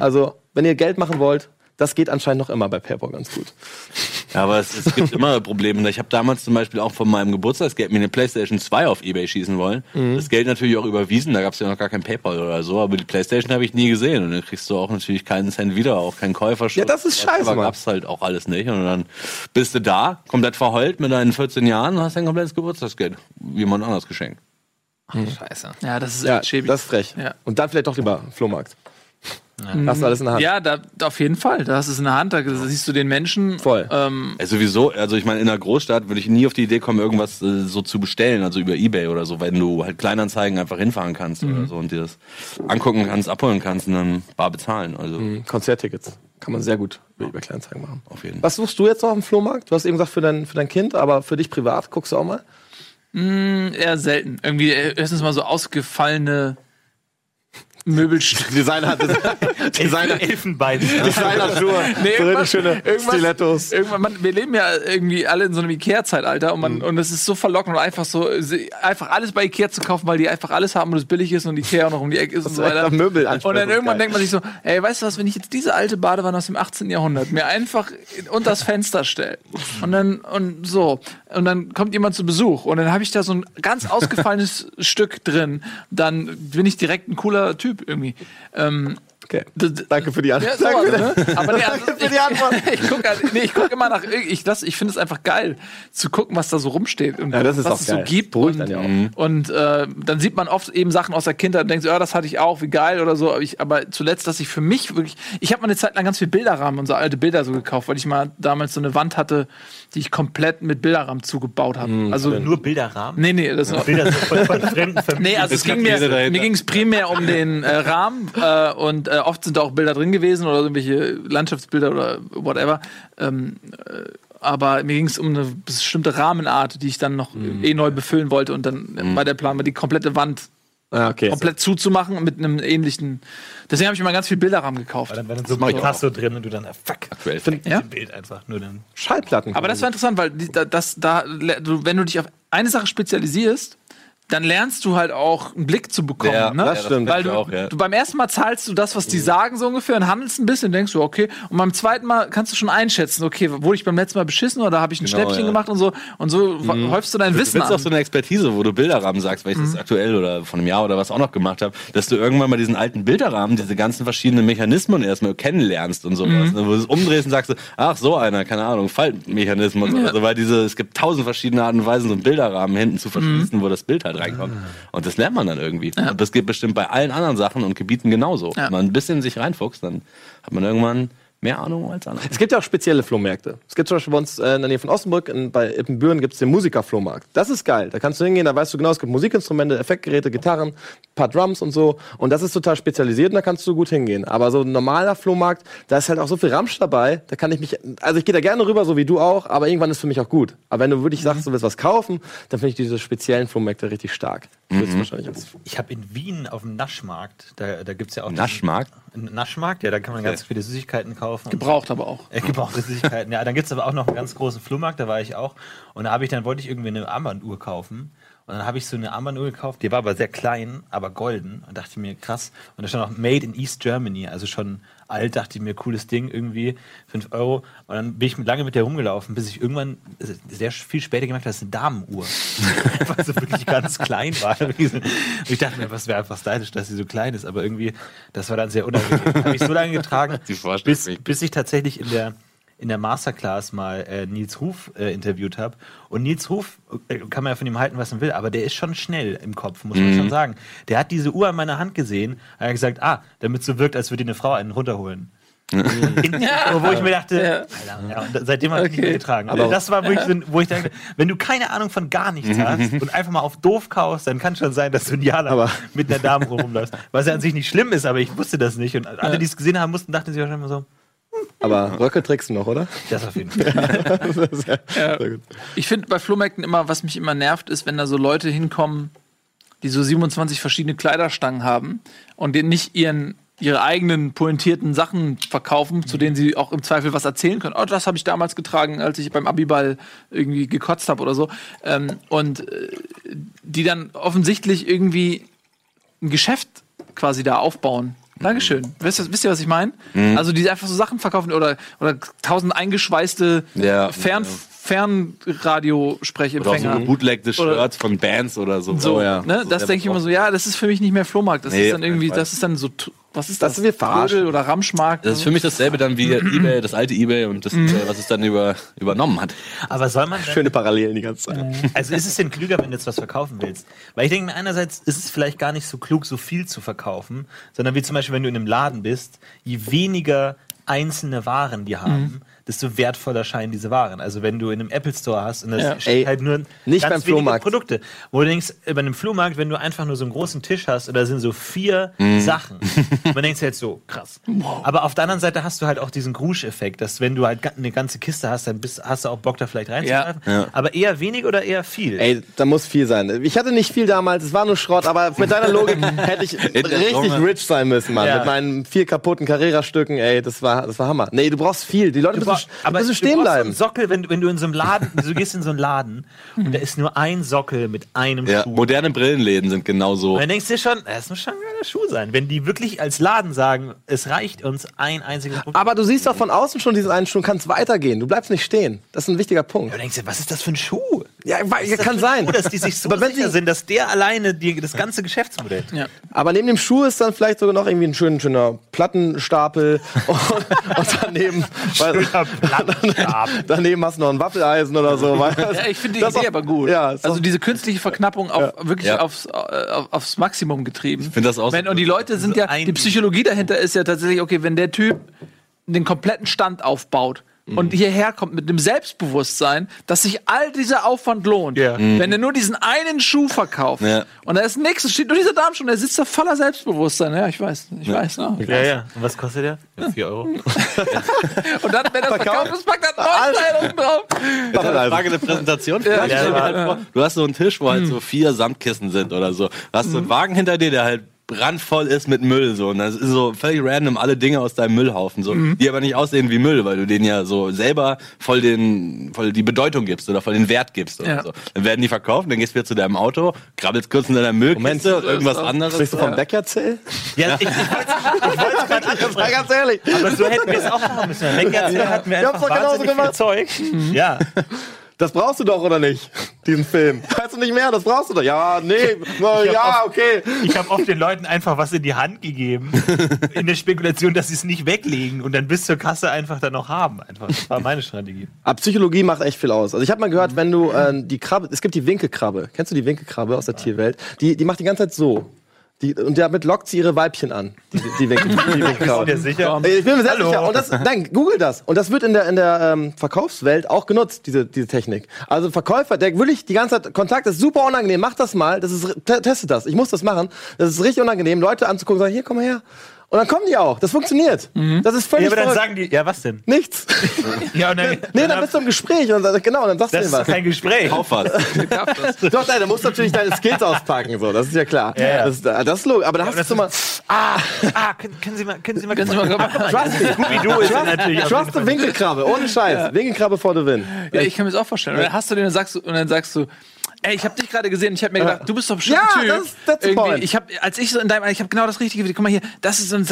Also, wenn ihr Geld machen wollt, Das geht anscheinend noch immer bei PayPal ganz gut. Ja, aber es, es gibt immer Probleme. Ich habe damals zum Beispiel auch von meinem Geburtstagsgeld mir eine PlayStation 2 auf Ebay schießen wollen. Das Geld natürlich auch überwiesen, da gab es ja noch gar kein PayPal oder so, aber die PlayStation habe ich nie gesehen. Und dann kriegst du auch natürlich keinen Cent wieder, auch keinen Käuferschutz. Ja, das ist scheiße, Aber Mann. gab's halt auch alles nicht. Und dann bist du da, komplett verheult mit deinen 14 Jahren und hast dein komplettes Geburtstagsgeld jemand anders geschenkt. Scheiße. Ja, das ist Ja, echt schäbig. das ist frech. Ja. Und dann vielleicht doch lieber Flohmarkt. Hast du alles in der Hand. ja, da, auf jeden Fall. Da hast du es in der Hand, da siehst du den Menschen. Voll. Ähm, Also sowieso, also ich meine, in einer Großstadt würde ich nie auf die Idee kommen, irgendwas äh, so zu bestellen, also über Ebay oder so, wenn du halt Kleinanzeigen einfach hinfahren kannst oder so und dir das angucken kannst, abholen kannst und dann bar bezahlen. Also Konzerttickets. Kann man sehr gut über eBay Kleinanzeigen machen. auf jeden Fall. Was suchst du jetzt noch im Flohmarkt? Du hast eben gesagt, für dein, für dein Kind, aber für dich privat guckst du auch mal? eher selten. Irgendwie äh, erstens mal so ausgefallene Möbelstücke. Designer, Designer, Elfenbein. Designer-Schuhe. Nee, so irgendwann- richtig schöne irgendwas- Stilettos. Irgendwann, man, wir leben ja irgendwie alle in so einem Ikea-Zeitalter und Mhm. man und es ist so verlockend und einfach so einfach alles bei Ikea zu kaufen, weil die einfach alles haben und es billig ist und Ikea auch noch um die Ecke ist und so weiter. Möbel und dann das irgendwann denkt man sich so, ey, weißt du was, wenn ich jetzt diese alte Badewanne aus dem 18. Jahrhundert mir einfach in- unter das Fenster stelle und dann und so und dann kommt jemand zu Besuch und dann habe ich da so ein ganz ausgefallenes Stück drin, dann bin ich direkt ein cooler Typ irgendwie. Ähm, Okay. Danke für die ja, Antwort. sowas, Danke ne? Aber nee, also für die Antwort. ich, ich gucke halt, nee, guck immer nach, ich, das, ich finde es einfach geil, zu gucken, was da so rumsteht und Ja, das ist was auch es geil. so gibt. Und einen ja auch. und äh, dann sieht man oft eben Sachen aus der Kindheit und denkt so, ja, das hatte ich auch, wie geil oder so. Aber, ich, aber zuletzt, dass ich für mich wirklich, ich habe mal eine Zeit lang ganz viel Bilderrahmen und so alte Bilder so gekauft, weil ich mal damals so eine Wand hatte, die ich komplett mit Bilderrahmen zugebaut habe. Mhm. also Nur Bilderrahmen. Nee, nee, das Bilder so von, von fremden Familien. Nee, also es ging mir, mir ging es primär um den äh, Rahmen äh, und äh, oft sind da auch Bilder drin gewesen oder irgendwelche Landschaftsbilder oder whatever. Ähm, äh, aber mir ging es um eine bestimmte Rahmenart, die ich dann noch eh neu befüllen wollte und dann äh, war der Plan, war die komplette Wand Ah, okay. komplett zuzumachen mit einem ähnlichen. Deswegen habe ich mir mal ganz viel Bilderrahmen gekauft. Dann, dann so ein auch. Picasso drin und du dann, ah, fuck, Aktuell. Ja? ein Bild einfach. Nur dann. Schallplatten. Aber das war interessant, weil die, da, das, da, wenn du dich auf eine Sache spezialisierst, dann lernst du halt auch einen Blick zu bekommen. Ja, ne? das stimmt. Weil du, auch, ja. du beim ersten Mal zahlst du das, was die sagen, so ungefähr, und handelst ein bisschen, denkst du, okay. Und beim zweiten Mal kannst du schon einschätzen, okay, wurde ich beim letzten Mal beschissen oder habe ich ein Genau, Schnäppchen ja. gemacht und so. Und so häufst du dein Du Wissen willst auch an. so eine Expertise, wo du Bilderrahmen sagst, weil ich das aktuell oder von einem Jahr oder was auch noch gemacht habe, dass du irgendwann mal diesen alten Bilderrahmen, diese ganzen verschiedenen Mechanismen erstmal kennenlernst und sowas. Ne? Wo du es umdrehst und sagst, ach so einer, keine Ahnung, Faltmechanismus oder so, weil diese, es gibt tausend verschiedene Arten und Weisen, so einen Bilderrahmen hinten zu verschließen, wo das Bild halt reinkommt. Und das lernt man dann irgendwie. Und das geht bestimmt bei allen anderen Sachen und Gebieten genauso. Ja. Wenn man ein bisschen sich reinfuchst, dann hat man irgendwann mehr Ahnung als andere. Es gibt ja auch spezielle Flohmärkte. Es gibt zum Beispiel bei uns äh, in der Nähe von Osnabrück, in, bei Ippenbüren gibt es den Musikerflohmarkt. Das ist geil. Da kannst du hingehen, da weißt du genau, es gibt Musikinstrumente, Effektgeräte, Gitarren, paar Drums und so. Und das ist total spezialisiert und da kannst du gut hingehen. Aber so ein normaler Flohmarkt, da ist halt auch so viel Ramsch dabei, da kann ich mich, also ich gehe da gerne rüber, so wie du auch, aber irgendwann ist für mich auch gut. Aber wenn du wirklich sagst, du willst was kaufen, dann finde ich diese speziellen Flohmärkte richtig stark. Als Ich habe in Wien auf dem Naschmarkt, da, da gibt es ja auch. Naschmarkt? Einen Naschmarkt, ja, da kann man ganz viele Süßigkeiten kaufen. Gebraucht aber auch. Äh, gebrauchte Süßigkeiten. Ja, dann gibt es aber auch noch einen ganz großen Flohmarkt, da war ich auch. Und da habe ich dann wollte ich irgendwie eine Armbanduhr kaufen. Und dann habe ich so eine Armbanduhr gekauft, die war aber sehr klein, aber golden. Und dachte mir, krass. Und da stand auch Made in East Germany, also schon alt, dachte ich mir, cooles Ding, irgendwie, 5 Euro. Und dann bin ich lange mit der rumgelaufen, bis ich irgendwann äh, sehr viel später gemerkt habe, das ist eine Damenuhr. Weil sie wirklich ganz klein war. Und ich dachte mir, was wäre einfach stylisch, dass sie so klein ist. Aber irgendwie, das war dann sehr unangenehm. Habe ich so lange getragen, bis, bis ich tatsächlich in der in der Masterclass mal äh, Nils Ruf äh, interviewt habe. Und Nils Ruf, äh, kann man ja von ihm halten, was man will, aber der ist schon schnell im Kopf, muss man schon sagen. Der hat diese Uhr an meiner Hand gesehen, hat gesagt, ah, damit so wirkt, als würde eine Frau einen runterholen. In, wo ich mir dachte, Ja. Alter, ja, seitdem habe ich nicht Okay. mehr getragen. Aber das war wirklich so, wo ich dachte, wenn du keine Ahnung von gar nichts hast und einfach mal auf doof kaust, dann kann schon sein, dass du ein Jahr lang Aber- mit einer Dame rumläufst. Was ja an sich nicht schlimm ist, aber ich wusste das nicht. Und alle, die es gesehen haben, mussten, dachten sich wahrscheinlich mal so, Aber Röcke trägst du noch, oder? das auf jeden Fall. Sehr gut. Ich finde bei Flohmärkten immer, was mich immer nervt, ist, wenn da so Leute hinkommen, die so 27 verschiedene Kleiderstangen haben und denen nicht ihren ihre eigenen pointierten Sachen verkaufen, zu denen sie auch im Zweifel was erzählen können. Oh, das habe ich damals getragen, als ich beim Abiball irgendwie gekotzt habe oder so. Ähm, und äh, die dann offensichtlich irgendwie ein Geschäft quasi da aufbauen Dankeschön. Wisst ihr, wisst ihr was ich meine? Mhm. Also, die einfach so Sachen verkaufen oder, oder tausend eingeschweißte Ja. Fern, Oder so Fernradiosprechempfänger. Oder- Shirts von Bands oder so. So, Oh ja. ne? Das denke ich immer so, ja, das ist für mich nicht mehr Flohmarkt. Das Nee, ist dann irgendwie, das ist dann so, was ist Das das? Trödel oder Ramschmarkt. Das ist für mich dasselbe dann wie eBay, das alte eBay und das, Mhm. äh, was es dann über, übernommen hat. Aber soll man denn, Schöne Parallelen die ganze Zeit. also ist es denn klüger, wenn du jetzt was verkaufen willst? Weil ich denke mir, einerseits ist es vielleicht gar nicht so klug, so viel zu verkaufen, sondern wie zum Beispiel, wenn du in einem Laden bist, je weniger einzelne Waren die haben, desto wertvoller scheinen diese Waren. Also wenn du in einem Apple Store hast und das Ja. steht Ey, halt nur nicht ganz beim wenige Flohmarkt. Produkte. Wo du denkst, äh, bei einem Flohmarkt, wenn du einfach nur so einen großen Tisch hast oder sind so vier Mhm. Sachen, man denkt jetzt so, krass. Aber auf der anderen Seite hast du halt auch diesen Grusch-Effekt, dass wenn du halt eine ganze Kiste hast, dann bist, hast du auch Bock da vielleicht reinzugreifen. Ja. Aber eher wenig oder eher viel? Ey, da muss viel sein. Ich hatte nicht viel damals, es war nur Schrott, aber mit deiner Logik hätte ich richtig Zunge. rich sein müssen, Mann. Ja. Mit meinen vier kaputten Carrera-Stücken, ey, das war, das war Hammer. Nee, du brauchst viel. Die Leute Du müssen, brauch- müssen du stehen brauchst bleiben. So Sockel, wenn, du- wenn du in so einem Laden, du gehst in so einen Laden und da ist nur ein Sockel mit einem Ja, Schuh. moderne Brillenläden sind genauso. Und dann denkst du dir schon, das muss schon ein geiler Schuh sein. Wenn die wirklich als Laden sagen, es reicht uns ein einziges Produkt. Aber du siehst doch von außen schon diesen einen Schuh, kannst weitergehen. Du bleibst nicht stehen. Das ist ein wichtiger Punkt. Du denkst dir, was ist das für ein Schuh? Ja, kann sein. Schuh, dass die sich so Aber wenn sicher sie- sind, dass der alleine die, das ganze Geschäftsmodell. ja. Aber neben dem Schuh ist dann vielleicht sogar noch irgendwie ein schön, schöner Plattenstapel und, und daneben, weil, Daneben hast du noch ein Waffeleisen oder so. Weil, Ja, ich finde die das ist Idee auch- aber gut. Ja, also diese künstliche Verknappung auf, wirklich Ja. aufs, äh, auf, aufs Maximum getrieben. Ich find das auch Wenn, so- und die Leute sind ja, ein- die Psychologie dahinter ist ja tatsächlich, okay, wenn der Typ den kompletten Stand aufbaut und hierher kommt mit dem Selbstbewusstsein, dass sich all dieser Aufwand lohnt. Ja. Wenn er nur diesen einen Schuh verkauft Ja. und da ist nichts, steht nur dieser Darmschuh, der sitzt da voller Selbstbewusstsein. Ja, ich weiß, ich weiß. Ne? Ja, ja. Und was kostet der? Ja, 4 Euro. Und dann, wenn er verkauft ist, packt er einen neuen Teil unten drauf. Waffeleisen. Frage der Präsentation. Ja, ja. halt vor, Du hast so einen Tisch, wo halt so vier Samtkissen sind oder so. Du hast so einen Wagen hinter dir, der halt brandvoll ist mit Müll so und das ist so völlig random alle Dinge aus deinem Müllhaufen so die aber nicht aussehen wie Müll weil du denen ja so selber voll den voll die Bedeutung gibst oder voll den Wert gibst oder Ja. so dann werden die verkauft dann gehst du wieder zu deinem Auto krabbelst kurz in deiner Müllkiste und irgendwas anderes Sprichst du vom Bäckerzell? Ja, ich, ich wollte es Ja, ganz ehrlich. Aber so hätten wir es auch machen müssen. Wenn ja. hatten wir einfach genauso wahnsinnig viel gemacht. Zeug. Ja. Das brauchst du doch, oder nicht? Diesen Film. Weißt du nicht mehr? Das brauchst du doch. Ja, nee. Hab ja, auch- okay. Ich habe oft den Leuten einfach was in die Hand gegeben, in der Spekulation, dass sie es nicht weglegen und dann bis zur Kasse einfach dann noch haben. Einfach. Das war meine Strategie. Aber Psychologie macht echt viel aus. Also ich habe mal gehört, wenn du äh, die Krabbe, es gibt die Winkelkrabbe. Kennst du die Winkelkrabbe aus der Tierwelt? Die, die macht die ganze Zeit so. Die, und damit lockt sie ihre Weibchen an. Die, die, Winkel, die Winkelkrabbe. Bist sicher? Ich bin mir sehr Hallo. sicher. Und das, nein, google das. Und das wird in der, in der ähm, Verkaufswelt auch genutzt, diese, diese Technik. Also Verkäufer, der wirklich die ganze Zeit Kontakt, das ist super unangenehm. Mach das mal. Das ist, te- testet das. Ich muss das machen. Das ist richtig unangenehm, Leute anzugucken und sagen, hier, komm mal her. Und dann kommen die auch. Das funktioniert. Das ist völlig Ja, aber dann verrückt. sagen die, ja, was denn? Nichts. Ja, und dann, nee, dann bist du im Gespräch und dann, genau, dann sagst du das denen ist was. kein Gespräch. Kauf was. Doch, nein, da musst du natürlich deine Skills auspacken, so, das ist ja klar. ja. Das, das ist logisch. Aber da hast das du mal. Ah, ah, können, können Sie mal, können Sie mal, Können Sie mal Trust me. Scooby-Doo ist ja natürlich auf jeden Trust the Fall- Winkelkrabbe, ohne Scheiß. Winkelkrabbe for the win. Ja, ich kann mir das auch vorstellen. Und dann hast du den und sagst du, und dann sagst du, ey, ich habe dich gerade gesehen, ich habe mir gedacht, du bist doch bestimmt Ja, Typ. das ist- that's the Irgendwie, point. ich habe, als ich so in deinem, ich habe genau das Richtige. Guck mal hier, das ist so ein,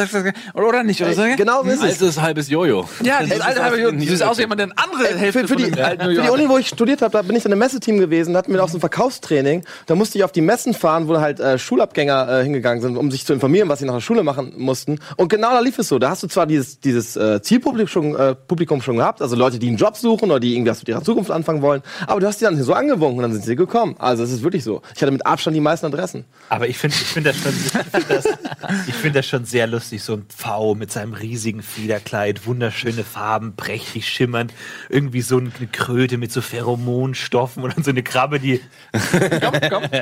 oder nicht oder so. Genau so ist es. altes halbes Jojo Ja, dieses alte halbe Jungen, du siehst aus wie jemand, der eine andere Hälfte Für, für, die, von für die Uni, wo ich studiert habe, da bin ich in einem Messeteam gewesen, hatten wir auch so ein Verkaufstraining. Da musste ich auf die Messen fahren, wo halt äh, Schulabgänger äh, hingegangen sind, um sich zu informieren, was sie nach der Schule machen mussten. Und genau da lief es so. Da hast du zwar dieses, dieses äh, Zielpublikum schon, äh, Publikum schon gehabt, also Leute, die einen Job suchen oder die irgendwas mit ihrer Zukunft anfangen wollen, aber du hast die dann so angewunken und dann sind sie gekommen. Also es ist wirklich so. Ich hatte mit Abstand die meisten Adressen. Aber ich finde ich find das, schon- ich find das, ich find das schon sehr lustig, so ein Pfau mit seinem riesigen Fiederkleid, wunderschöne Farben, prächtig schimmernd, irgendwie so eine Kröte mit so Pheromonstoffen oder so eine Krabbe, die... Komm, komm.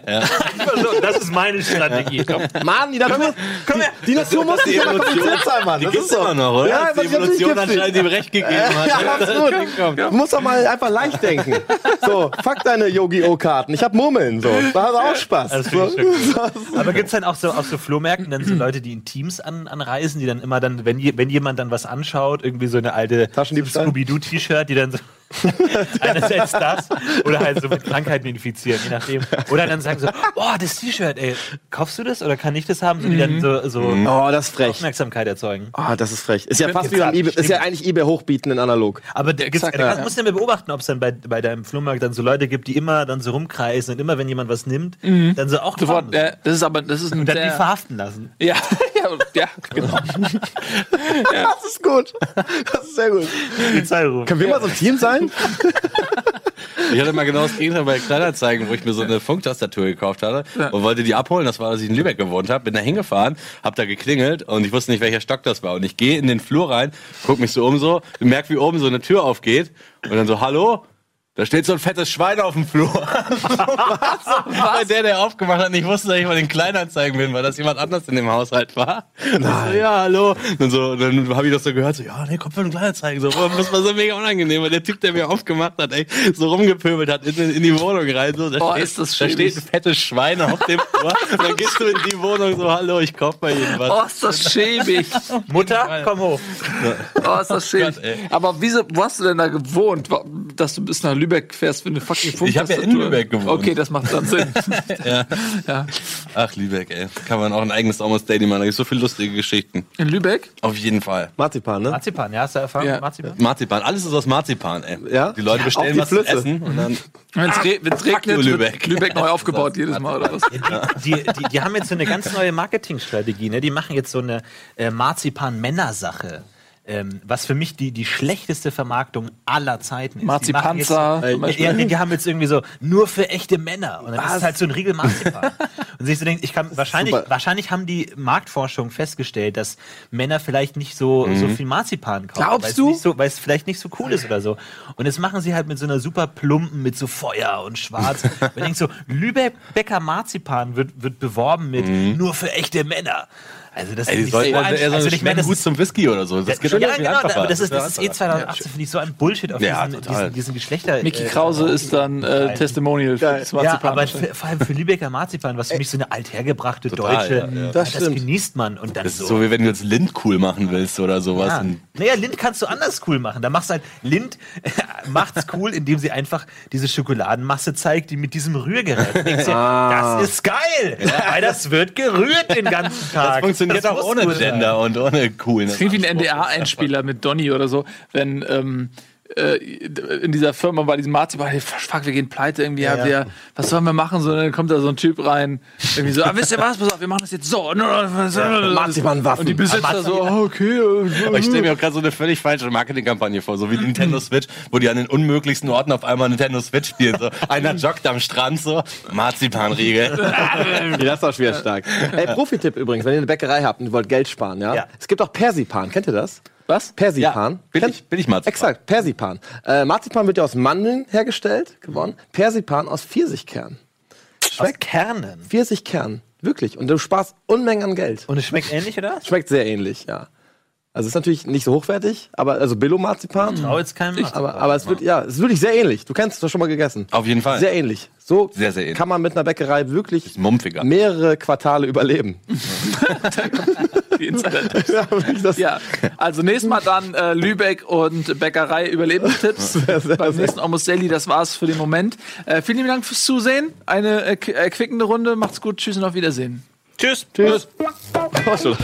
So, das ist meine Strategie. Komm. Mann, die Natur, Komm her. die Natur muss nicht immer kompliziert sein, Mann. die Das gibt's ist so. immer noch oder Ja, die Evolution die. anscheinend ihm recht gegeben hat Ja, absolut. Du musst doch mal einfach leicht denken. So, fuck deine Yogi-O-Karten. Ich hab Murmeln. So, da hat auch Spaß. Das So. Aber gibt's dann auch so auf so Flohmärkten dann so Leute, die in Teams an, anreisen, die dann immer dann, wenn, je, wenn jemand dann was anschaut, irgendwie so eine alte? Scooby-Doo-T-Shirt, die dann so Einerseits das oder halt so mit Krankheiten infizieren, je nachdem. Oder dann sagen so, boah, das T-Shirt, ey, kaufst du das oder kann ich das haben? So, die dann so, so Oh, das ist frech. Aufmerksamkeit erzeugen. Oh, das ist frech. Ist ja fast wie beim eBay, ist ja eigentlich eBay hochbieten in analog. Aber der, gibt's, Exakt, da ja. musst du ja mal beobachten, ob es dann bei, bei deinem Flohmarkt dann so Leute gibt, die immer dann so rumkreisen und immer, wenn jemand was nimmt, dann so auch Sofort, äh, das ist aber, das ist ein und dann die verhaften lassen. ja, ja, ja, genau. Das ist gut. Das ist sehr gut. Polizei rufen. Können wir mal so ein Team sein? Ich hatte mal genau das Gegenteil bei Kleinanzeigen, wo ich mir so eine Funktastatur gekauft hatte und wollte die abholen. Das war, als ich in Lübeck gewohnt habe. Bin da hingefahren, hab da geklingelt und ich wusste nicht, welcher Stock das war. Und ich gehe in den Flur rein, guck mich so um so, merk, wie oben so eine Tür aufgeht und dann so, hallo? Da steht so ein fettes Schwein auf dem Flur. Weil der, der aufgemacht hat, nicht wusste, dass ich bei den Kleinanzeigen bin, weil das jemand anders in dem Haushalt war. Ich So, ja, hallo. Und so, dann habe ich das so gehört, so, ja, nee, kommt von den Kleinanzeigen. So, das war so mega unangenehm, weil der Typ, der mir aufgemacht hat, ey, so rumgepöbelt hat in, in die Wohnung rein. So, da, Boah, steht, ist das da steht ein fettes Schwein auf dem Flur. Und dann gehst du in die Wohnung so, hallo, ich kauf mal irgendwas. Oh, ist das schäbig. Mutter, komm hoch. Oh, ist das schäbig. Gott. Aber wieso, wo hast du denn da gewohnt, dass du bis nach Lübeck fährst für eine fucking Funk? Ich hab ja in Lübeck gewohnt. Okay, das macht dann Sinn. Ja. ja. Ach, Lübeck, ey. Kann man auch ein eigenes Almost Daily machen. Da gibt so viele lustige Geschichten. In Lübeck? Auf jeden Fall. Marzipan, ne? Marzipan, ja, hast du erfahren? Ja. Marzipan? Marzipan, alles ist aus Marzipan, ey. Ja? Die Leute bestellen die was zu Flüsse. essen und dann Wenn es re wenn's regnet, Lübeck. Lübeck neu aufgebaut jedes Mal, oder was? Die, die, die haben jetzt so eine ganz neue Marketingstrategie. Ne? Die machen jetzt so eine äh, Marzipan-Männer-Sache. Ähm, was für mich die, die schlechteste Vermarktung aller Zeiten ist. Die jetzt- Marzipanzer Ja, Beispiel. nee, die haben jetzt irgendwie so nur für echte Männer. Und dann ist es halt so ein Riegel Marzipan. und sich so denkt, ich kann wahrscheinlich, super. wahrscheinlich haben die Marktforschung festgestellt, dass Männer vielleicht nicht so, so viel Marzipan kaufen. Glaubst du? So, weil es vielleicht nicht so cool ist oder so. Und das machen sie halt mit so einer super plumpen, mit so Feuer und Schwarz. ich denke so, Lübecker Marzipan wird, wird beworben mit nur für echte Männer. Also das Ey, ich sollten so eher ein- so also ich meine, das Gut ist zum Whisky oder so. Das geht ja, viel genau, einfacher. aber das ist, das ist eh einfacher. 2018, finde ich, so ein Bullshit auf Ja, diesen, diesen, diesen Geschlechter. Mickey äh, Krause ist dann äh, Testimonial für das ja, Marzipan. aber für, vor allem für Lübecker Marzipan, was für mich so eine althergebrachte Total, deutsche, ja, ja. Das das, genießt man und dann Das ist so. so, wie wenn du jetzt Lind cool machen willst oder sowas. Ja. Naja, Lind kannst du anders cool machen. Da machst du halt, Lind macht's cool, indem sie einfach diese Schokoladenmasse zeigt, die mit diesem Rührgerät. Ah. Das ist geil, weil das wird gerührt den ganzen Tag. Das funktioniert Das auch ohne gut sein. Gender und ohne cool. Das klingt wie ein NDR-Einspieler mit Donny oder so, wenn ähm, äh, in dieser Firma bei diesem Marzipan, hey, fuck, wir gehen pleite irgendwie, ja, Ja. Wir, was sollen wir machen? So, dann kommt da so ein Typ rein, irgendwie so, ah, wisst ihr was, pass auf, wir machen das jetzt so. Marzipanwaffen. Und die Besitzer so, ah, okay. Aber ich stelle äh, mir auch gerade so eine völlig falsche Marketingkampagne vor, so wie die Nintendo Switch, wo die an den unmöglichsten Orten auf einmal Nintendo Switch spielen. So, einer joggt am Strand so, Marzipanriegel. Das ist auch schwer stark. Ey, Profi-Tipp übrigens, wenn ihr eine Bäckerei habt und ihr wollt Geld sparen, ja? Ja. Es gibt auch Persipan, kennt ihr das? Was? Persipan. Ja, billig- Kennt- billig Marzipan. Exakt, Persipan. Äh, Marzipan wird ja aus Mandeln hergestellt, gewonnen. Persipan aus Pfirsichkern. Aus Kernen. Pfirsichkern, wirklich. Und du sparst Unmengen an Geld. Und es schmeckt ähnlich, oder? Schmeckt sehr ähnlich, ja. Also ist natürlich nicht so hochwertig, aber also Billo-Marzipan. Trau jetzt keinem Marzipan. Aber, aber es wird, ja, es ist wirklich sehr ähnlich. Du kennst es doch schon mal gegessen. Auf jeden Fall. Sehr ähnlich. So Sehr, sehr ähnlich. kann man mit einer Bäckerei wirklich mehrere Quartale überleben. Die ja, das ja, also nächstes Mal dann äh, Lübeck und Bäckerei Überlebenstipps. sehr, sehr, Beim nächsten Almost Daily, das war's für den Moment. Äh, vielen lieben Dank fürs Zusehen. Eine äh, erquickende Runde. Macht's gut. Tschüss und auf Wiedersehen. Tschüss. Tschüss. Ach so.